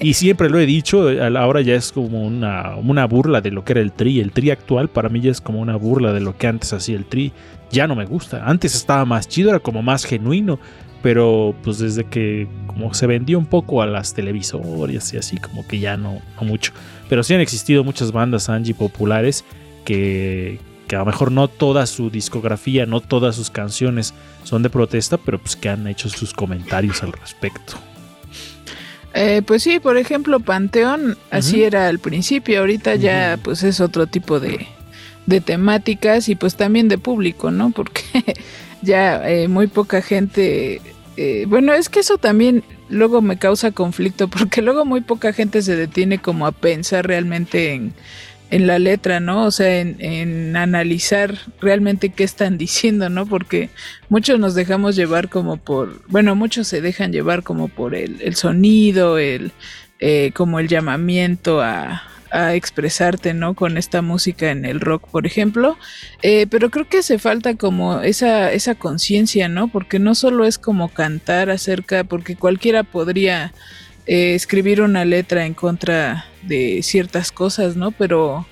y siempre lo he dicho, ahora ya es como una, una burla de lo que era el tri. El tri actual para mí ya es como una burla de lo que antes hacía el tri. Ya no me gusta. Antes estaba más chido, era como más genuino. Pero pues desde que como se vendió un poco a las televisores y así, como que ya no, no mucho. Pero sí han existido muchas bandas Angie populares que, que a lo mejor no toda su discografía, no todas sus canciones son de protesta, pero pues que han hecho sus comentarios al respecto. Eh, pues sí, por ejemplo, Panteón, así era al principio, ahorita ya pues es otro tipo de, de temáticas y pues también de público, ¿no? Porque ya eh, muy poca gente... eh, bueno, es que eso también luego me causa conflicto porque luego muy poca gente se detiene como a pensar realmente en, en la letra, ¿no? O sea, en, en analizar realmente qué están diciendo, ¿no? Porque muchos nos dejamos llevar como por, bueno, muchos se dejan llevar como por el, el sonido, el, eh, como el llamamiento a, a expresarte, ¿no? Con esta música en el rock, por ejemplo. Eh, pero creo que hace falta como esa, esa conciencia, ¿no? Porque no solo es como cantar acerca, porque cualquiera podría eh, escribir una letra en contra de ciertas cosas, ¿no? Pero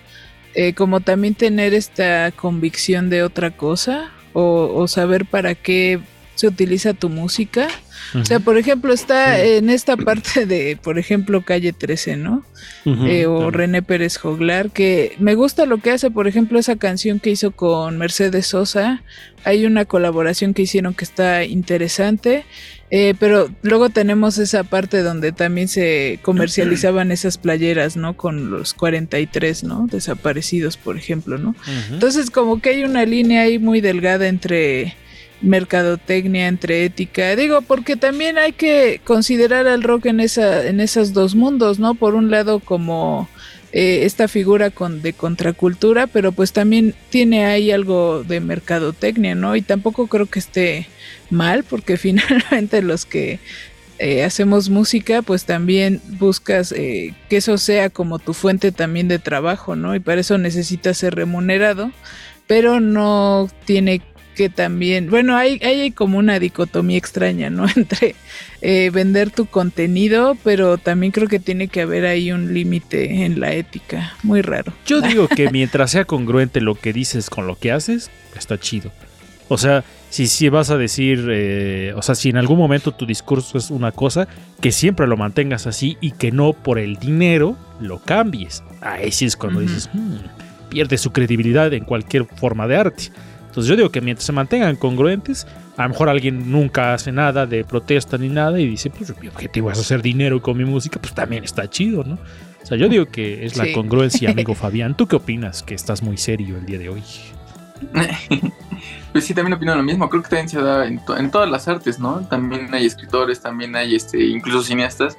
eh, como también tener esta convicción de otra cosa o, o saber para qué se utiliza tu música. O sea, por ejemplo, está en esta parte de, por ejemplo, Calle 13, ¿no? Eh, o. René Pérez Joglar, que me gusta lo que hace, por ejemplo, esa canción que hizo con Mercedes Sosa. Hay una colaboración que hicieron que está interesante. eh, pero luego tenemos esa parte donde también se comercializaban esas playeras, ¿no? Con los 43, ¿no? Desaparecidos, por ejemplo, ¿no? Entonces como que hay una línea ahí muy delgada entre mercadotecnia, entre ética. Digo, porque también hay que considerar al rock en esa, en esos dos mundos, ¿no? Por un lado como eh, esta figura con, de contracultura, pero pues también tiene ahí algo de mercadotecnia, ¿no? Y tampoco creo que esté mal, porque finalmente los que eh, hacemos música, pues también buscas eh, que eso sea como tu fuente también de trabajo, ¿no? Y para eso necesitas ser remunerado, pero no tiene que también, bueno, hay, hay como una dicotomía extraña, ¿no? Entre eh, vender tu contenido, pero también creo que tiene que haber ahí un límite en la ética, muy raro. Yo digo que mientras sea congruente lo que dices con lo que haces, está chido. O sea, si, si vas a decir, eh, o sea, si en algún momento tu discurso es una cosa, que siempre lo mantengas así y que no por el dinero lo cambies. Ahí sí es cuando dices, "Hmm, pierde su credibilidad en cualquier forma de arte. Entonces yo digo que mientras se mantengan congruentes, a lo mejor alguien nunca hace nada de protesta ni nada y dice, pues mi objetivo es hacer dinero con mi música, pues también está chido, ¿no? O sea, yo digo que es la Sí. congruencia, amigo Fabián. ¿Tú qué opinas? Que estás muy serio el día de hoy. Pues sí, también opino lo mismo. Creo que también se da en, to- en todas las artes, ¿no? También hay escritores, también hay este, incluso cineastas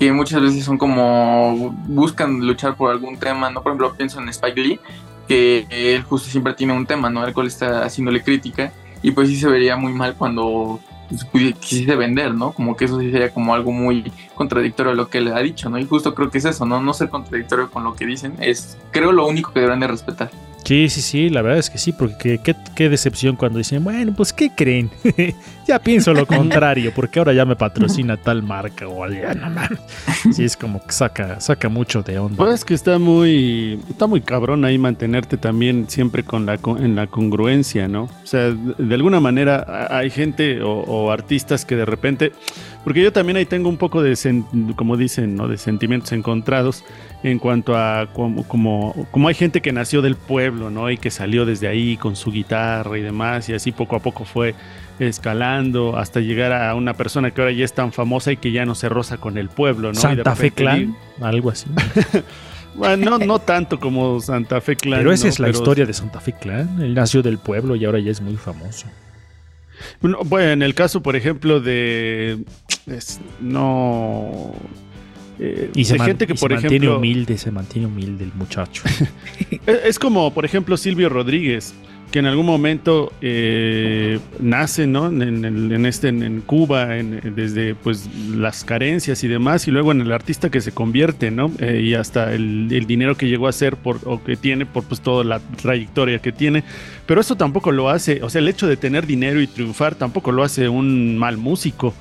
que muchas veces son como buscan luchar por algún tema, ¿no? Por ejemplo, pienso en Spike Lee, que él justo siempre tiene un tema, ¿no? Al cual está haciéndole crítica y pues sí se vería muy mal cuando pues, quisiese vender, ¿no? Como que eso sí sería como algo muy contradictorio a lo que él ha dicho, ¿no? Y justo creo que es eso, ¿no? No ser contradictorio con lo que dicen es, creo, lo único que deberán de respetar. Sí, sí, sí, la verdad es que sí, porque qué, decepción cuando dicen, bueno, pues ¿qué creen? ya pienso lo contrario, porque ahora ya me patrocina tal marca o algo. No. Sí, es como que saca, saca mucho de onda. Pues es que está muy, está muy cabrón ahí mantenerte también siempre con la, en la congruencia, ¿no? O sea, de, alguna manera hay gente o, o artistas que de repente, porque yo también ahí tengo un poco de, como dicen, ¿no? De sentimientos encontrados en cuanto a como, como, como hay gente que nació del pueblo, ¿no? Y que salió desde ahí con su guitarra y demás, y así poco a poco fue escalando hasta llegar a una persona que ahora ya es tan famosa y que ya no se roza con el pueblo, ¿no? Santa Fe Clan, algo así. bueno, no, no tanto como Santa Fe Clan. Pero esa ¿no? es la Pero- historia de Santa Fe Clan. Él nació del pueblo y ahora ya es muy famoso. Bueno, en el caso, por ejemplo, de. es- no. eh, Y se, de gente que, y se por mantiene ejemplo. humilde, se mantiene humilde el muchacho. Es, es como, por ejemplo, Silvio Rodríguez, que en algún momento eh, nace, ¿no? En, en- en este, en, en Cuba, en- desde pues las carencias y demás, y luego en el artista que se convierte, ¿no? Eh, y hasta el, el dinero que llegó a ser por, o que tiene por pues toda la trayectoria que tiene. Pero eso tampoco lo hace, o sea, el hecho de tener dinero y triunfar tampoco lo hace un mal músico.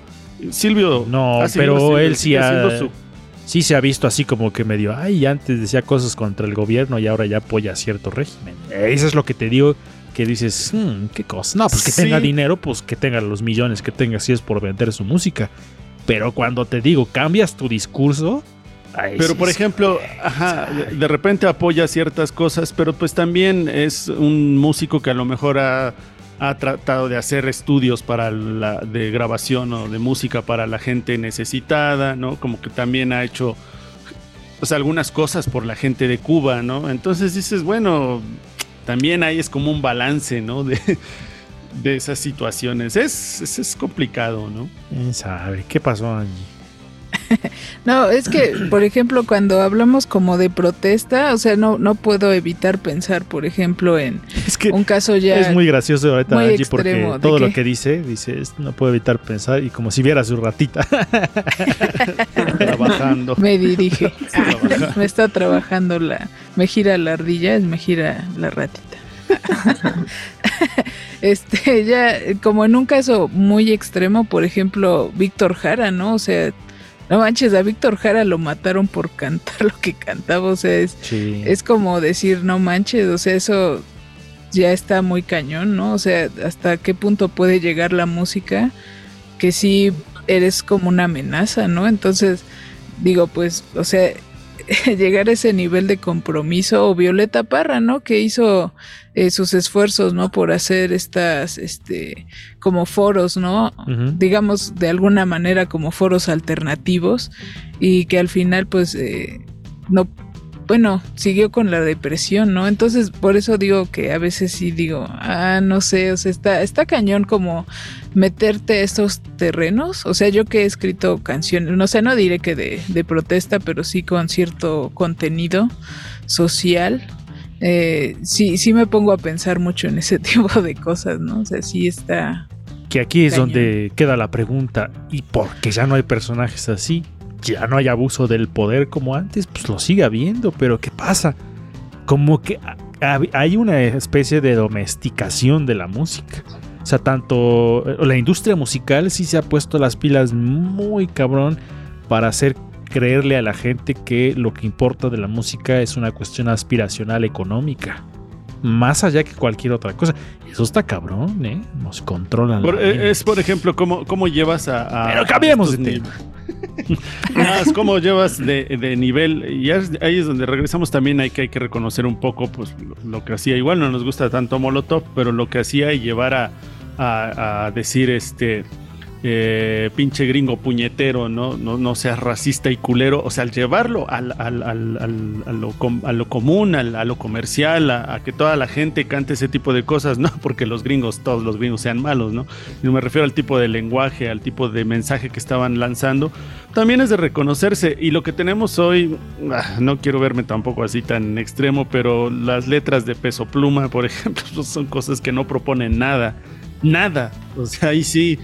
Silvio. No, ha seguido pero haciendo- él sí ha- su- Sí se ha visto así como que medio, ay, antes decía cosas contra el gobierno y ahora ya apoya cierto régimen. Eso es lo que te digo, que dices, "Hmm, qué cosa. No, pues que Sí. tenga dinero, pues que tenga los millones que tenga si es por vender su música. Pero cuando te digo, cambias tu discurso... ay, Pero sí, por sí. ejemplo, ajá, de repente apoya ciertas cosas, pero pues también es un músico que a lo mejor ha, ha tratado de hacer estudios para la de grabación o de música para la gente necesitada, ¿no? Como que también ha hecho pues algunas cosas por la gente de Cuba, ¿no? Entonces dices, bueno, también ahí es como un balance, ¿no? De, de esas situaciones. Es, es, es complicado, ¿no? ¿Quién sabe? ¿Qué pasó, Angie? No, es que, por ejemplo, cuando hablamos como de protesta, o sea, no, no puedo evitar pensar, por ejemplo, en Es que un caso ya... es muy gracioso ahorita, muy Angie, porque extremo. ¿De todo lo que dice, dice, "Es- no puedo evitar pensar y como si viera su ratita Trabajando. Me dirige. Trabaja. me está trabajando la... Me gira la ardilla, es me gira la ratita. este, ya, como en un caso muy extremo, por ejemplo, Víctor Jara, ¿no? O sea, no manches, a Víctor Jara lo mataron por cantar lo que cantaba, o sea, es, Sí. es como decir, no manches, o sea, eso ya está muy cañón, ¿no? O sea, hasta qué punto puede llegar la música que sí eres como una amenaza, ¿no? Entonces, digo, pues, o sea, llegar a ese nivel de compromiso, o Violeta Parra, ¿no? Que hizo eh, sus esfuerzos, ¿no? Por hacer estas, este, como foros, ¿no? Digamos, de alguna manera como foros alternativos y que al final pues eh, no, bueno, siguió con la depresión, ¿no? Entonces por eso digo que a veces sí digo, ah, no sé, o sea, está, está cañón como meterte a estos terrenos, o sea, yo que he escrito canciones, no sé, no diré que de, de protesta, pero sí con cierto contenido social. eh, sí, sí me pongo a pensar mucho en ese tipo de cosas, ¿no? O sea, sí está, Que aquí es Cañón. donde queda la pregunta, ¿y por qué ya no hay personajes así? Ya no hay abuso del poder como antes, pues lo sigue habiendo, pero ¿qué pasa? Como que ha- ha- hay una especie de domesticación de la música. O sea, tanto eh, la industria musical sí se ha puesto las pilas muy cabrón para hacer creerle a la gente que lo que importa de la música es una cuestión aspiracional económica. Más allá que cualquier otra cosa. Eso está cabrón, ¿eh? Nos controlan. Por- eh, es, por ejemplo, cómo, cómo llevas a. a- Pero cambiemos estos de tema. Es cómo llevas de, nivel. Y ahí es donde regresamos también. Hay que, hay que reconocer un poco pues, lo, que hacía. Igual no nos gusta tanto Molotov, pero lo que hacía y llevar a- a decir este. Eh, pinche gringo puñetero, ¿no? No, seas racista y culero. O sea, al llevarlo al, al- a, lo, común, a lo comercial, a, a que toda la gente cante ese tipo de cosas, no porque los gringos, todos los gringos sean malos, ¿no? Me refiero al tipo de lenguaje, al tipo de mensaje que estaban lanzando. También es de reconocerse. Y lo que tenemos hoy, ah, no quiero verme tampoco así tan extremo, pero las letras de peso pluma, por ejemplo, son cosas que no proponen nada. Nada. O sea, ahí sí.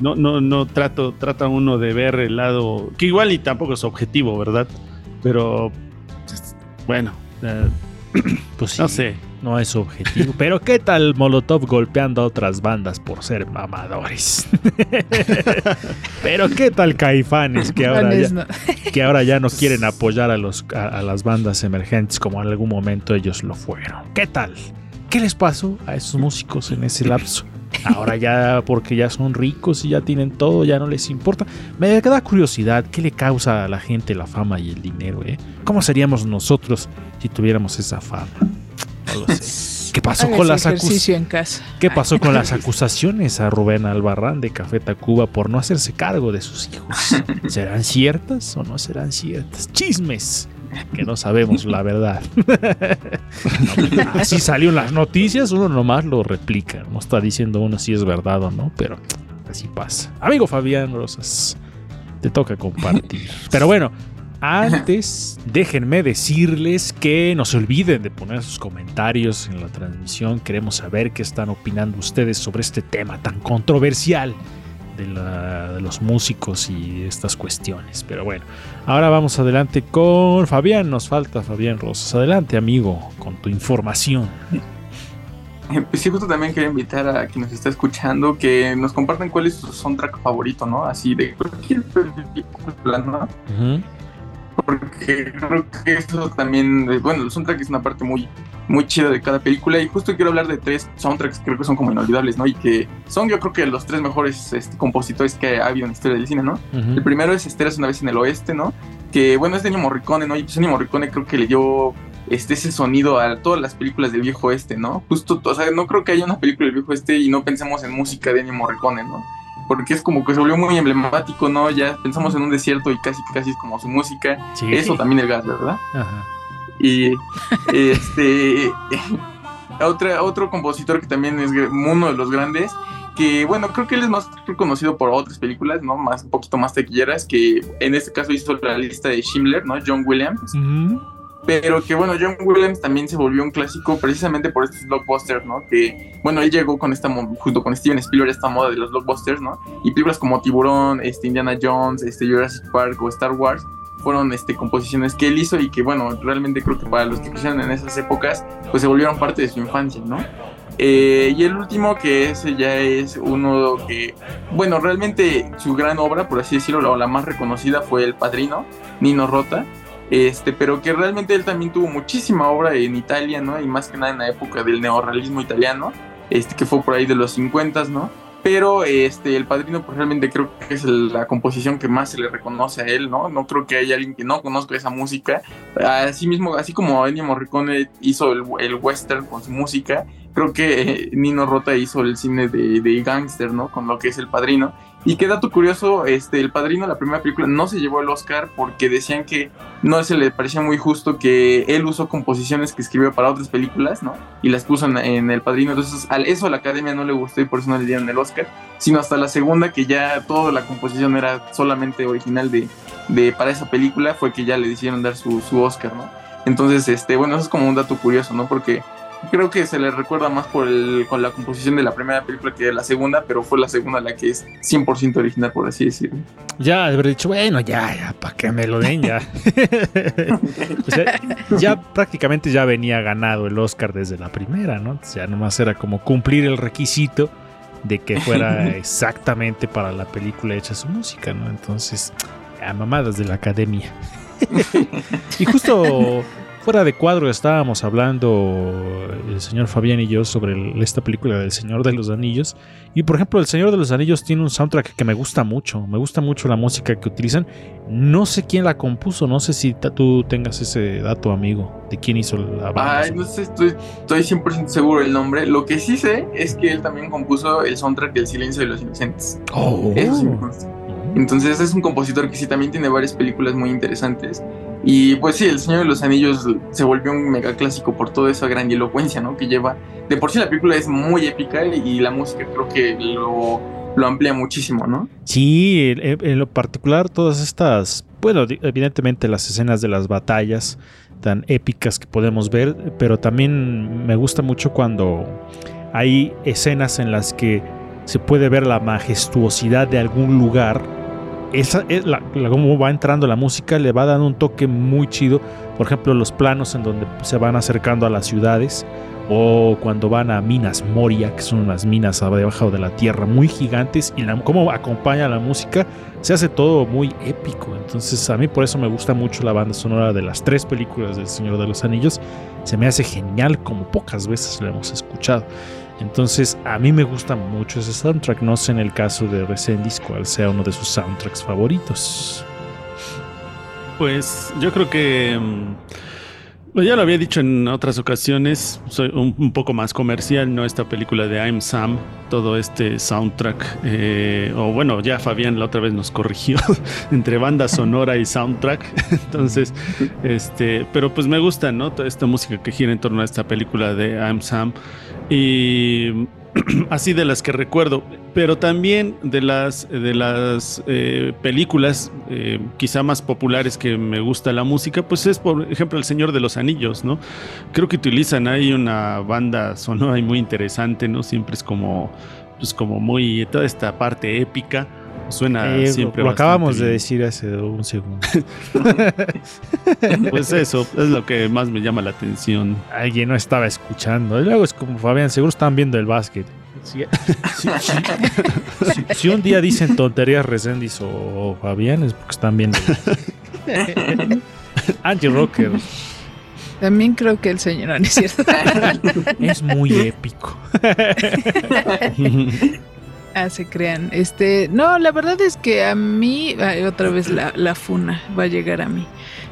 No, no, no trato, trata uno de ver el lado. Que igual y tampoco es objetivo, ¿verdad? Pero. pues, Bueno. eh, Pues sí, no sé. no es objetivo. Pero ¿qué tal Molotov golpeando a otras bandas por ser mamadores? Pero ¿qué tal Caifanes que ahora ya, no. que ahora ya no quieren apoyar a, los, a, a las bandas emergentes como en algún momento ellos lo fueron? ¿Qué tal? ¿Qué les pasó a esos músicos en ese lapso? Ahora ya, porque ya son ricos y ya tienen todo, ya no les importa. Me da curiosidad, ¿qué le causa a la gente la fama y el dinero? Eh? ¿Cómo seríamos nosotros si tuviéramos esa fama? No lo sé. ¿Qué pasó con las en casa. ¿Qué pasó con las acusaciones a Rubén Albarrán de Café Tacuba por no hacerse cargo de sus hijos? ¿Serán ciertas o no serán ciertas? Chismes que no sabemos la verdad. Así salió en las noticias, uno nomás lo replica. No está diciendo uno si es verdad o no, pero así pasa. Amigo Fabián Rosas, te toca compartir. Pero bueno, antes, déjenme decirles que no se olviden de poner sus comentarios en la transmisión. Queremos saber qué están opinando ustedes sobre este tema tan controversial de, la- de los músicos y estas cuestiones. Pero bueno, ahora vamos adelante con Fabián. Nos falta Fabián Rosas. Adelante, amigo, con tu información. pues sí, justo también quería invitar a quien nos está escuchando que nos compartan cuál es su soundtrack favorito, ¿no? Así de cualquier película, ¿no? Porque creo que eso también, bueno, el soundtrack es una parte muy, muy chida de cada película y justo quiero hablar de tres soundtracks que creo que son como inolvidables, ¿no? Y que son yo creo que los tres mejores este, compositores que ha habido en la historia del cine, ¿no? El primero es Esteras una vez en el oeste, ¿no? Que bueno, es de Ennio Morricone, ¿no? Y pues Ennio Morricone creo que le dio este, ese sonido a todas las películas del viejo este, ¿no? Justo, o sea, no creo que haya una película del viejo este y no pensemos en música de Ennio Morricone, ¿no? Porque es como que se volvió muy emblemático, ¿no? Ya pensamos en un desierto y casi casi es como su música. Sí. Eso también el gas, ¿verdad? Ajá. Y este otra, otro compositor que también es uno de los grandes, que bueno, creo que él es más conocido por otras películas, ¿no? Más un poquito más taquilleras, que en este caso hizo la lista de Schindler, ¿no? John Williams. Pero que bueno, John Williams también se volvió un clásico precisamente por estos blockbusters, ¿no? Que bueno, él llegó con esta junto con Steven Spielberg esta moda de los blockbusters, ¿no? Y películas como Tiburón, este Indiana Jones, este Jurassic Park o Star Wars fueron este composiciones que él hizo y que bueno, realmente creo que para los que crecieron en esas épocas, pues se volvieron parte de su infancia, ¿no? Eh, y el último que ese ya es uno que, bueno, realmente su gran obra, por así decirlo, o la más reconocida fue El Padrino, Nino Rota, este, pero que realmente él también tuvo muchísima obra en Italia, ¿no? Y más que nada en la época del neorrealismo italiano, este, que fue por ahí de los 50, ¿no? Pero este, El Padrino, pues realmente creo que es la composición que más se le reconoce a él, ¿no? No creo que haya alguien que no conozca esa música. Así mismo, así como Ennio Morricone hizo el, el western con su música, creo que eh, Nino Rota hizo el cine de, de gangster, ¿no? Con lo que es El Padrino. Y qué dato curioso, este, El Padrino, la primera película, no se llevó el Oscar porque decían que no se le parecía muy justo que él usó composiciones que escribió para otras películas, ¿no? Y las puso en, El Padrino. Entonces, al, eso a la academia no le gustó y por eso no le dieron el Oscar. Sino hasta la segunda, que ya toda la composición era solamente original de, de para esa película, fue que ya le decidieron dar su, su Oscar, ¿no? Entonces, este, bueno, eso es como un dato curioso, ¿no? Porque creo que se le recuerda más por el, con la composición de la primera película que de la segunda, pero fue la segunda la que es 100% original, por así decirlo. Ya de haber dicho, bueno, ya, ya, para que me lo den ya. O sea, ya prácticamente ya venía ganado el Oscar desde la primera, ¿no? O sea, nomás era como cumplir el requisito de que fuera exactamente para la película hecha su música, ¿no? Entonces, ya mamadas de la academia. y justo fuera de cuadro estábamos hablando el señor Fabián y yo sobre el- esta película del Señor de los Anillos. Y por ejemplo, el Señor de los Anillos tiene un soundtrack que me gusta mucho. Me gusta mucho la música que utilizan. No sé quién la compuso, no sé si tú tengas ese dato, amigo, de quién hizo la banda. Ay, no sé, estoy, estoy 100% seguro del nombre. Lo que sí sé es que él también compuso el soundtrack del Silencio de los Inocentes. Oh. Eso sí me consta. Entonces es un compositor que sí también tiene varias películas muy interesantes. Y pues sí, El Señor de los Anillos se volvió un mega clásico por toda esa grandilocuencia, ¿no? Que lleva. De por sí la película es muy épica y la música creo que lo, lo amplía muchísimo, ¿no? Sí, en, lo particular todas estas, bueno, evidentemente las escenas de las batallas tan épicas que podemos ver, pero también me gusta mucho cuando hay escenas en las que se puede ver la majestuosidad de algún lugar. Esa es la, la- cómo va entrando la música le va dando un toque muy chido. Por ejemplo, los planos en donde se van acercando a las ciudades o cuando van a Minas Moria, que son unas minas debajo de la tierra muy gigantes, y la, cómo acompaña la música, se hace todo muy épico. Entonces, a mí por eso me gusta mucho la banda sonora de las tres películas del Señor de los Anillos. Se me hace genial, como pocas veces lo hemos escuchado. Entonces, a mí me gusta mucho ese soundtrack. No sé en el caso de Resendis cuál sea uno de sus soundtracks favoritos. Pues yo creo que mm, pues ya lo había dicho en otras ocasiones, soy un, poco más comercial, ¿no? Esta película de I'm Sam, todo este soundtrack, eh, o bueno, ya Fabián la otra vez nos corrigió entre banda sonora y soundtrack, entonces, este, pero pues me gusta, ¿no? Toda esta música que gira en torno a esta película de I'm Sam y así de las que recuerdo, pero también de las, de las eh, películas eh, quizá más populares que me gusta la música, pues es por ejemplo El Señor de los Anillos, ¿no? Creo que utilizan ahí una banda sonora muy interesante, ¿no? Siempre es como, pues como muy, toda esta parte épica. Suena Eh, siempre lo acabamos de decir hace un segundo. Pues eso es lo que más me llama la atención. Alguien no estaba escuchando. Y luego es como Fabián, seguro están viendo el básquet. Si, si- si- si- si un día dicen tonterías Resendiz o Fabián es porque están viendo. Angie Rocker También creo que el señor, no, no es cierto. es muy épico. Ah, se crean. Este, no, la verdad es que a mí, ay, otra vez la, la funa va a llegar a mí.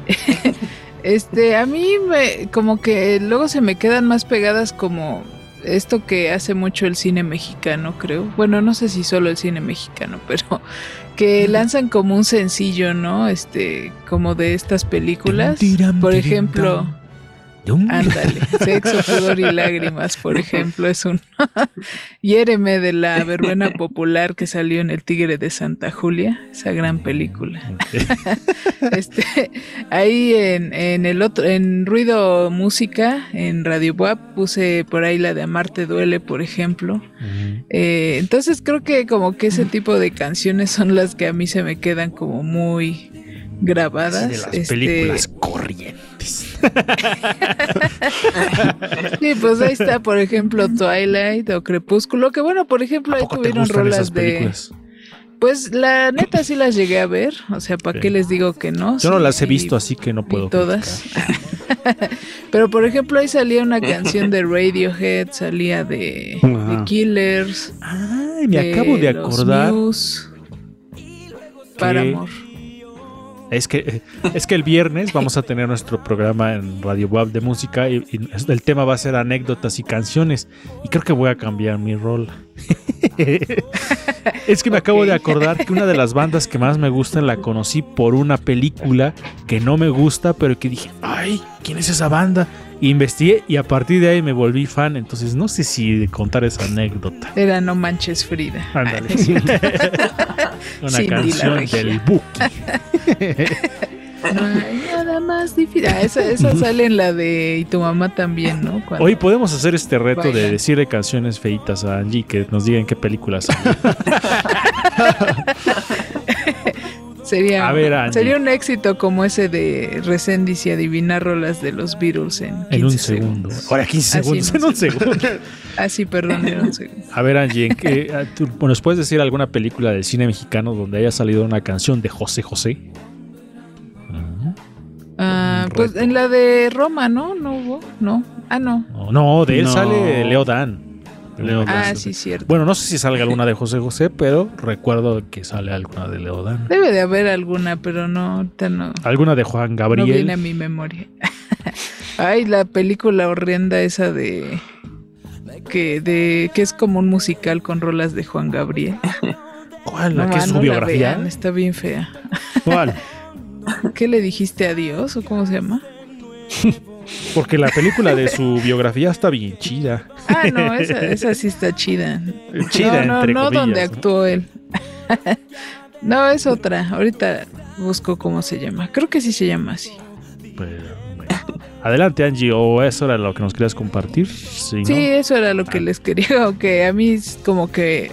este, a mí me, como que luego se me quedan más pegadas como esto que hace mucho el cine mexicano, creo. Bueno, no sé si solo el cine mexicano, pero que lanzan como un sencillo, ¿no? Este, como de estas películas. Por ejemplo, ándale, Sexo, Pudor y Lágrimas, por ejemplo, es un Hiéreme de la verbena popular que salió en El Tigre de Santa Julia, esa gran película. Este, ahí en, en el otro, en Ruido Música, en Radio Wap, puse por ahí la de Amarte Duele, por ejemplo. Eh, entonces creo que como que ese tipo de canciones son las que a mí se me quedan como muy grabadas. de las Este, películas corrientes. Sí, pues ahí está, por ejemplo, Twilight o Crepúsculo, que bueno, por ejemplo, ahí ¿Te tuvieron rolas de... Pues la neta sí las llegué a ver, o sea, ¿para qué les digo que no? Yo no las he visto, así que no puedo. todas. Pero por ejemplo, ahí salía una canción de Radiohead, salía de. Killers. Ay, me acabo de los acordar. Muse, Paramore. Es que, es que el viernes vamos a tener nuestro programa en Radio Web de música y, y el tema va a ser anécdotas y canciones. Y creo que voy a cambiar mi rol. es que me acabo de acordar que una de las bandas que más me gustan la conocí por una película que no me gusta, pero que dije, ay, ¿quién es esa banda? Investigué y a partir de ahí me volví fan. Entonces no sé si contar esa anécdota. Era No Manches Frida. Ándale. una Cindy canción del Buki. No hay nada más difícil. Ah, esa, esa sale en la de Y tu mamá también, ¿no? Cuando- Hoy podemos hacer este reto de decirle canciones feitas a Angie que nos digan qué películas son. Sería, A ver, Angie. sería un éxito como ese de Resendiz y adivinar rolas de los Beatles en 15 en un segundos. segundo. Ahora 15 Ah, sí, segundos, no en un segundo. Ah, sí, perdón, era un segundo. A ver, Angie, ¿en qué, tú- ¿nos puedes decir alguna película del cine mexicano donde haya salido una canción de José José? Ah, pues en la de Roma, ¿no? ¿No hubo? No. Ah, no. No, no, de él No. sale Leo Dan. Leo Dan. Ah, sí, cierto. Bueno, no sé si salga alguna de José José, pero recuerdo que sale alguna de Leo Dan. Debe de haber alguna, pero no, no. Alguna de Juan No viene a Gabriel. mi memoria. Ay, la película horrenda esa de que de que es como un musical con rolas de Juan Gabriel. ¿Cuál? ¿La No, que es su no la biografía? vean, está bien fea. ¿Cuál? ¿Qué le dijiste a Dios o cómo se llama? Porque la película de su biografía está bien chida. Ah, no, esa, esa sí está chida. Chida, no, no, entre no comillas, donde ¿no? actuó él. no, es otra. Ahorita busco cómo se llama. Creo que sí se llama así. Pero, bueno. Adelante, Angie, o eso era lo que nos querías compartir. Sí, ¿no? Sí, eso era lo que les quería. Que a mí como que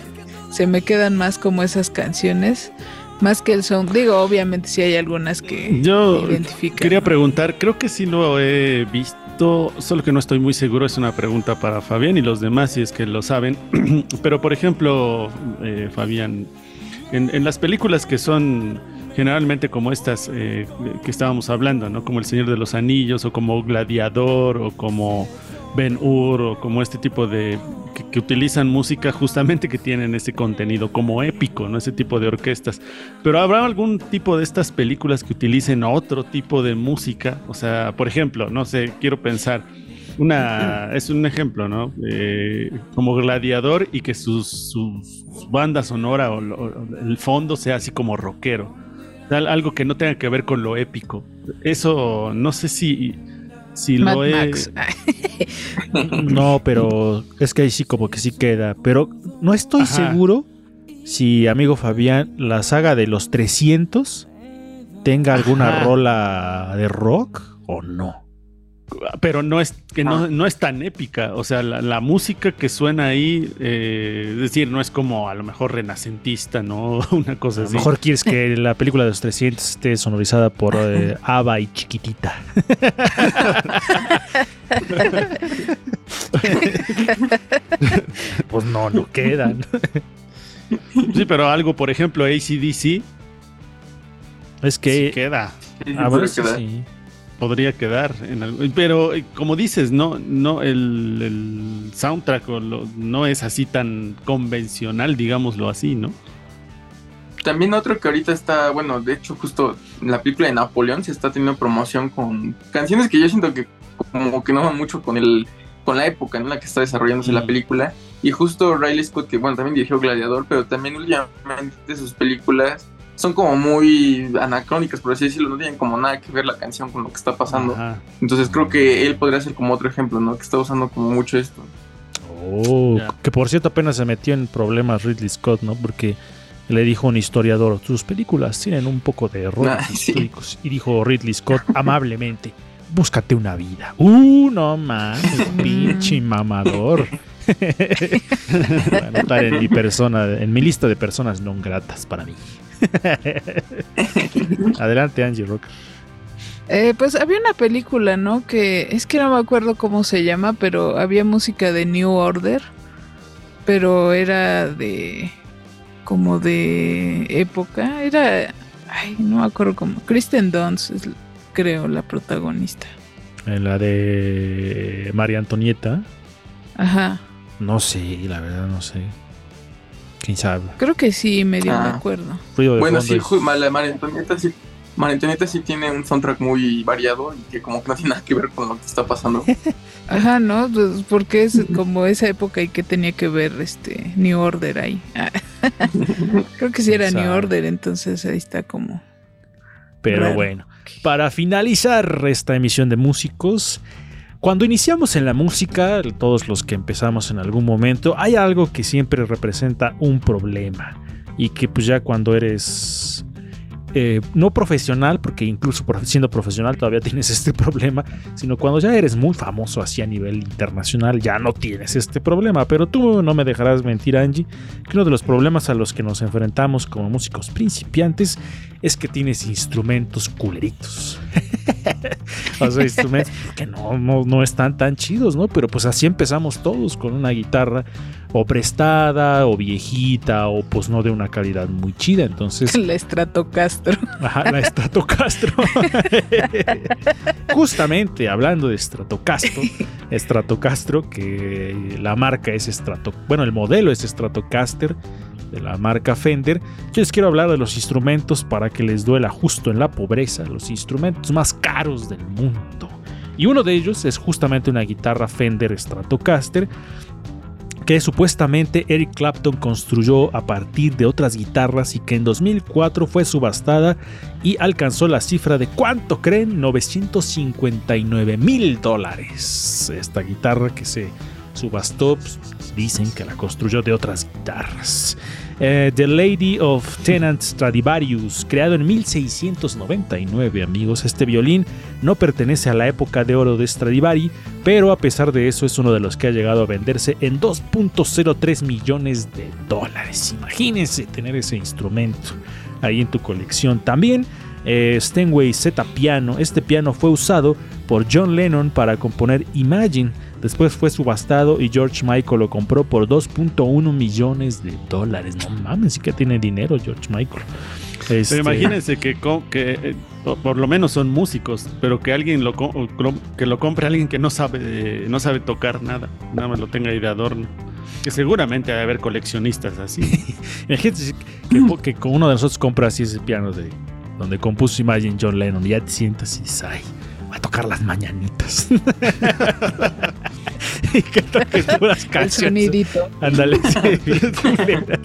se me quedan más como esas canciones. Más que el son. Digo, obviamente sí hay algunas que Yo identifican. quería preguntar, creo que sí lo he visto, solo que no estoy muy seguro, es una pregunta para Fabián y los demás si es que lo saben. Pero por ejemplo, eh, Fabián, en, en las películas que son generalmente como estas eh, que estábamos hablando, ¿no? Como El Señor de los Anillos o como Gladiador o como Ben Hur o como este tipo de que, utilizan música justamente que tienen ese contenido como épico, ¿no? Ese tipo de orquestas. Pero habrá algún tipo de estas películas que utilicen otro tipo de música, o sea, por ejemplo, no sé, quiero pensar una es un ejemplo, ¿no? Eh, como gladiador y que sus, sus banda sonora o, o el fondo sea así como rockero. Algo que no tenga que ver con lo épico. Eso no sé si si Mad lo Max. No, pero es que ahí sí como que sí queda. Pero no estoy Ajá. seguro si, amigo Fabián, la saga de los 300 tenga alguna Ajá. rola de rock o no. Pero no es que no, Ah. no es tan épica. O sea, la, la música que suena ahí, eh, es decir, no es como a lo mejor renacentista, ¿no? Una cosa A lo así. mejor quieres que la película de los 300 esté sonorizada por eh, Ava y Chiquitita. pues no, no quedan. Sí, pero algo, por ejemplo, ACDC Es sí que... queda. Sí, Ah, bueno, puede sí, quedar. sí. Podría quedar. En pero eh, como dices, no, no el, el soundtrack o lo- no es así tan convencional, digámoslo así, ¿no? También otro que ahorita está, bueno, de hecho justo en la película de Napoleón se está teniendo promoción con canciones que yo siento que como que no van mucho con el con la época en la que está desarrollándose la Mm. película y justo Riley Scott que bueno también dirigió Gladiador pero también últimamente sus películas son como muy anacrónicas por así decirlo no tienen como nada que ver la canción con lo que está pasando Ajá. entonces creo que él podría ser como otro ejemplo no que está usando como mucho esto Oh, que por cierto apenas se metió en problemas Ridley Scott, ¿no? Porque le dijo un historiador, tus películas tienen un poco de errores Ah, sí. históricos. Y dijo Ridley Scott amablemente, búscate una vida. Uh, no mames, pinche mamador. Voy a anotar en mi persona, en mi lista de personas no gratas para mí. Adelante, Angie Rock. Eh, pues había una película, ¿no? Que es que no me acuerdo cómo se llama, pero había música de New Order, pero era de como de época, era, ay, no me acuerdo cómo. Kristen Dunst es, creo, la protagonista. En la de María Antonieta. Ajá, No sé, la verdad no sé. ¿Quién sabe? creo que sí, medio me Ah. acuerdo. Ruido de bueno sí la María Antonieta sí María Antonieta sí tiene un soundtrack muy variado y que como que no tiene nada que ver con lo que está pasando Ajá, ¿no? Pues, porque es como esa época y que tenía que ver este New Order ahí. Ah. Creo que sí era New. Order, entonces ahí está como. Pero Raro. bueno, para finalizar esta emisión de músicos, cuando iniciamos en la música, todos los que empezamos en algún momento, hay algo que siempre representa un problema y que pues ya cuando eres eh, no profesional, porque incluso siendo profesional todavía tienes este problema, sino cuando ya eres muy famoso así a nivel internacional, ya no tienes este problema. Pero tú no me dejarás mentir, Angie, que uno de los problemas a los que nos enfrentamos como músicos principiantes es que tienes instrumentos culeritos. o sea, instrumentos que no, no, no están tan chidos, ¿no? Pero pues así empezamos todos con una guitarra o prestada o viejita o pues no de una calidad muy chida. Entonces, La Stratocastro. Ajá, la Stratocastro. Justamente hablando de Stratocastro, Stratocastro, que la marca es Strato, bueno, el modelo es Stratocaster de la marca Fender. Yo les quiero hablar de los instrumentos para que les duela justo en la pobreza, los instrumentos más caros del mundo. Y uno de ellos es justamente una guitarra Fender Stratocaster que supuestamente Eric Clapton construyó a partir de otras guitarras y que en 2004 fue subastada y alcanzó la cifra de ¿cuánto creen? 959 mil dólares. Esta guitarra que se subastó, pues, dicen que la construyó de otras guitarras. Eh, The Lady of Tenant Stradivarius, creado en 1699, amigos. Este violín no pertenece a la época de oro de Stradivari, pero a pesar de eso es uno de los que ha llegado a venderse en 2.03 millones de dólares. Imagínense tener ese instrumento ahí en tu colección. También eh, Z Piano. Este piano fue usado por John Lennon para componer Imagine. Después fue subastado y George Michael lo compró por 2.1 millones de dólares. No mames, sí que tiene dinero George Michael. Este, Pero imagínense que, que eh, por lo menos son músicos, pero que alguien lo que lo compre alguien que no sabe eh, no sabe tocar nada, nada más lo tenga ahí de adorno. Que seguramente va a haber coleccionistas así. Imagínense que, que uno de nosotros compra así ese piano de donde compuso Imagine John Lennon y ya te sientas y dices, ay, voy a tocar las mañanitas. y que El canciones. sonidito. Ándale, sí, bien culeras.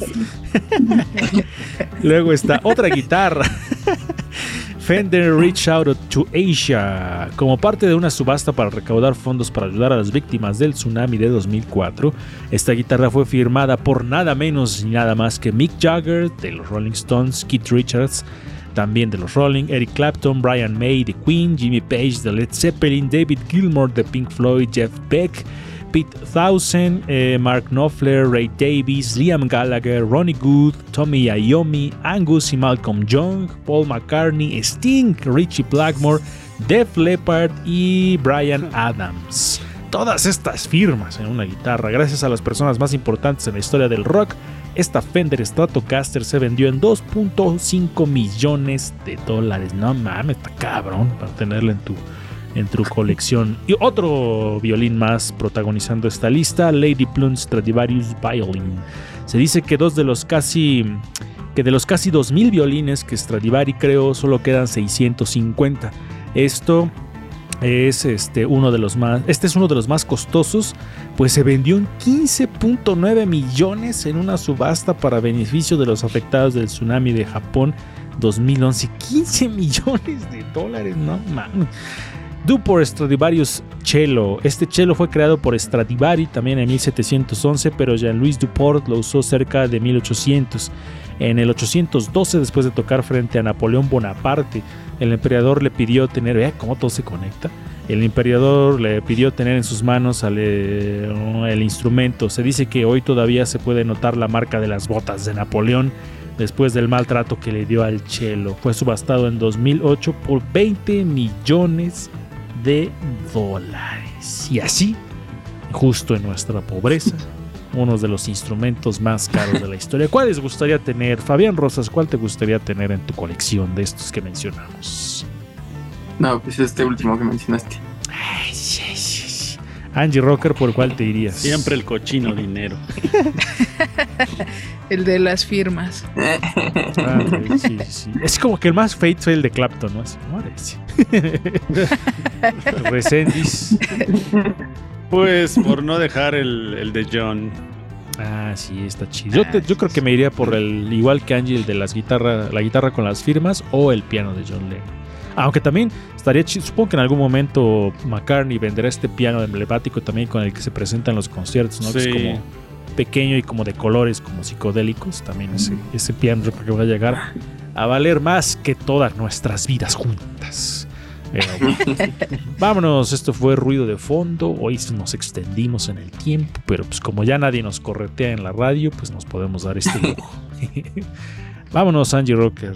Luego está otra guitarra. Fender Reach Out to Asia. Como parte de una subasta para recaudar fondos para ayudar a las víctimas del tsunami de 2004, esta guitarra fue firmada por nada menos ni nada más que Mick Jagger de los Rolling Stones, Keith Richards también de los Rolling, Eric Clapton, Brian May de Queen, Jimmy Page de Led Zeppelin, David Gilmour de Pink Floyd, Jeff Beck, Pete Thousand, eh, Mark Knopfler, Ray Davis, Liam Gallagher, Ronnie Good, Tommy Iommi, Angus y Malcolm Young, Paul McCartney, Sting, Richie Blackmore, Def Leppard y Brian Adams. Todas estas firmas en una guitarra, gracias a las personas más importantes en la historia del rock, esta Fender Stratocaster se vendió en 2.5 millones de dólares. No mames, está cabrón para tenerla en tu, en tu colección. Y otro violín más protagonizando esta lista, Lady Plum Stradivarius Violin. Se dice que dos de los casi que de los casi 2000 violines que Stradivari creó solo quedan 650. Esto es este uno de los más este es uno de los más costosos, pues se vendió en 15.9 millones en una subasta para beneficio de los afectados del tsunami de Japón 2011. 15 millones de dólares, no mames. Dupor Stradivarius Cello. Este cello fue creado por Stradivari también en 1711, pero Jean-Louis Duport lo usó cerca de 1800. En el 812, después de tocar frente a Napoleón Bonaparte, el emperador le pidió tener, vea cómo todo se conecta. El emperador le pidió tener en sus manos eh, el instrumento. Se dice que hoy todavía se puede notar la marca de las botas de Napoleón después del maltrato que le dio al cello. Fue subastado en 2008 por 20 millones de dólares. Y así, justo en nuestra pobreza, uno de los instrumentos más caros de la historia. ¿Cuál les gustaría tener? Fabián Rosas, ¿cuál te gustaría tener en tu colección de estos que mencionamos? No, pues este último que mencionaste. Angie Rocker, ¿por cuál te irías? Siempre el cochino dinero. El de las firmas. Ah, sí, sí. Es como que el más fate fue el de Clapton, ¿no? Así. Resendis. Pues por no dejar el, el de John. Ah, sí, está chido. Yo, te- yo creo que me iría por el, igual que Angie, el de las guitarras, la guitarra con las firmas o el piano de John Lennon. Aunque también estaría chido, supongo que en algún momento McCartney venderá este piano emblemático también con el que se presenta en los conciertos, ¿no? Que Sí. es como pequeño y como de colores, como psicodélicos. También ese, ese piano que va a llegar a valer más que todas nuestras vidas juntas. Pero bueno. Vámonos, esto fue ruido de fondo. Hoy nos extendimos en el tiempo, pero pues como ya nadie nos corretea en la radio, pues nos podemos dar este lujo. Vámonos, Angie Rocker.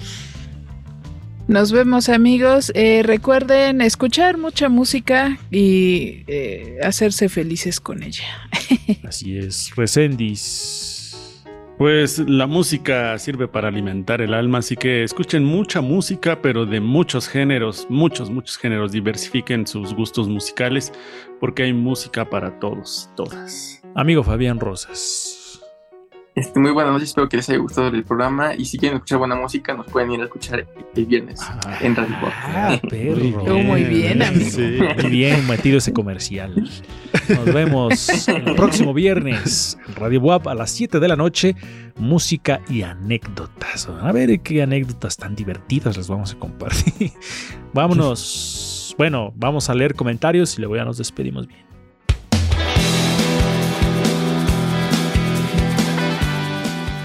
Nos vemos amigos. Eh, recuerden escuchar mucha música y eh, hacerse felices con ella. Así es, Resendis. Pues la música sirve para alimentar el alma, así que escuchen mucha música, pero de muchos géneros, muchos, muchos géneros. Diversifiquen sus gustos musicales, porque hay música para todos, todas. Amigo Fabián Rosas. Este, muy buenas noches, espero que les haya gustado el programa. Y si quieren escuchar buena música, nos pueden ir a escuchar el viernes en Radio Pop. Ah, perro. Muy bien, amigo. Sí. Muy bien metido ese comercial. Nos vemos el próximo viernes en Radio WAP a las 7 de la noche. Música y anécdotas. A ver qué anécdotas tan divertidas les vamos a compartir. Vámonos. Bueno, vamos a leer comentarios y luego ya nos despedimos bien.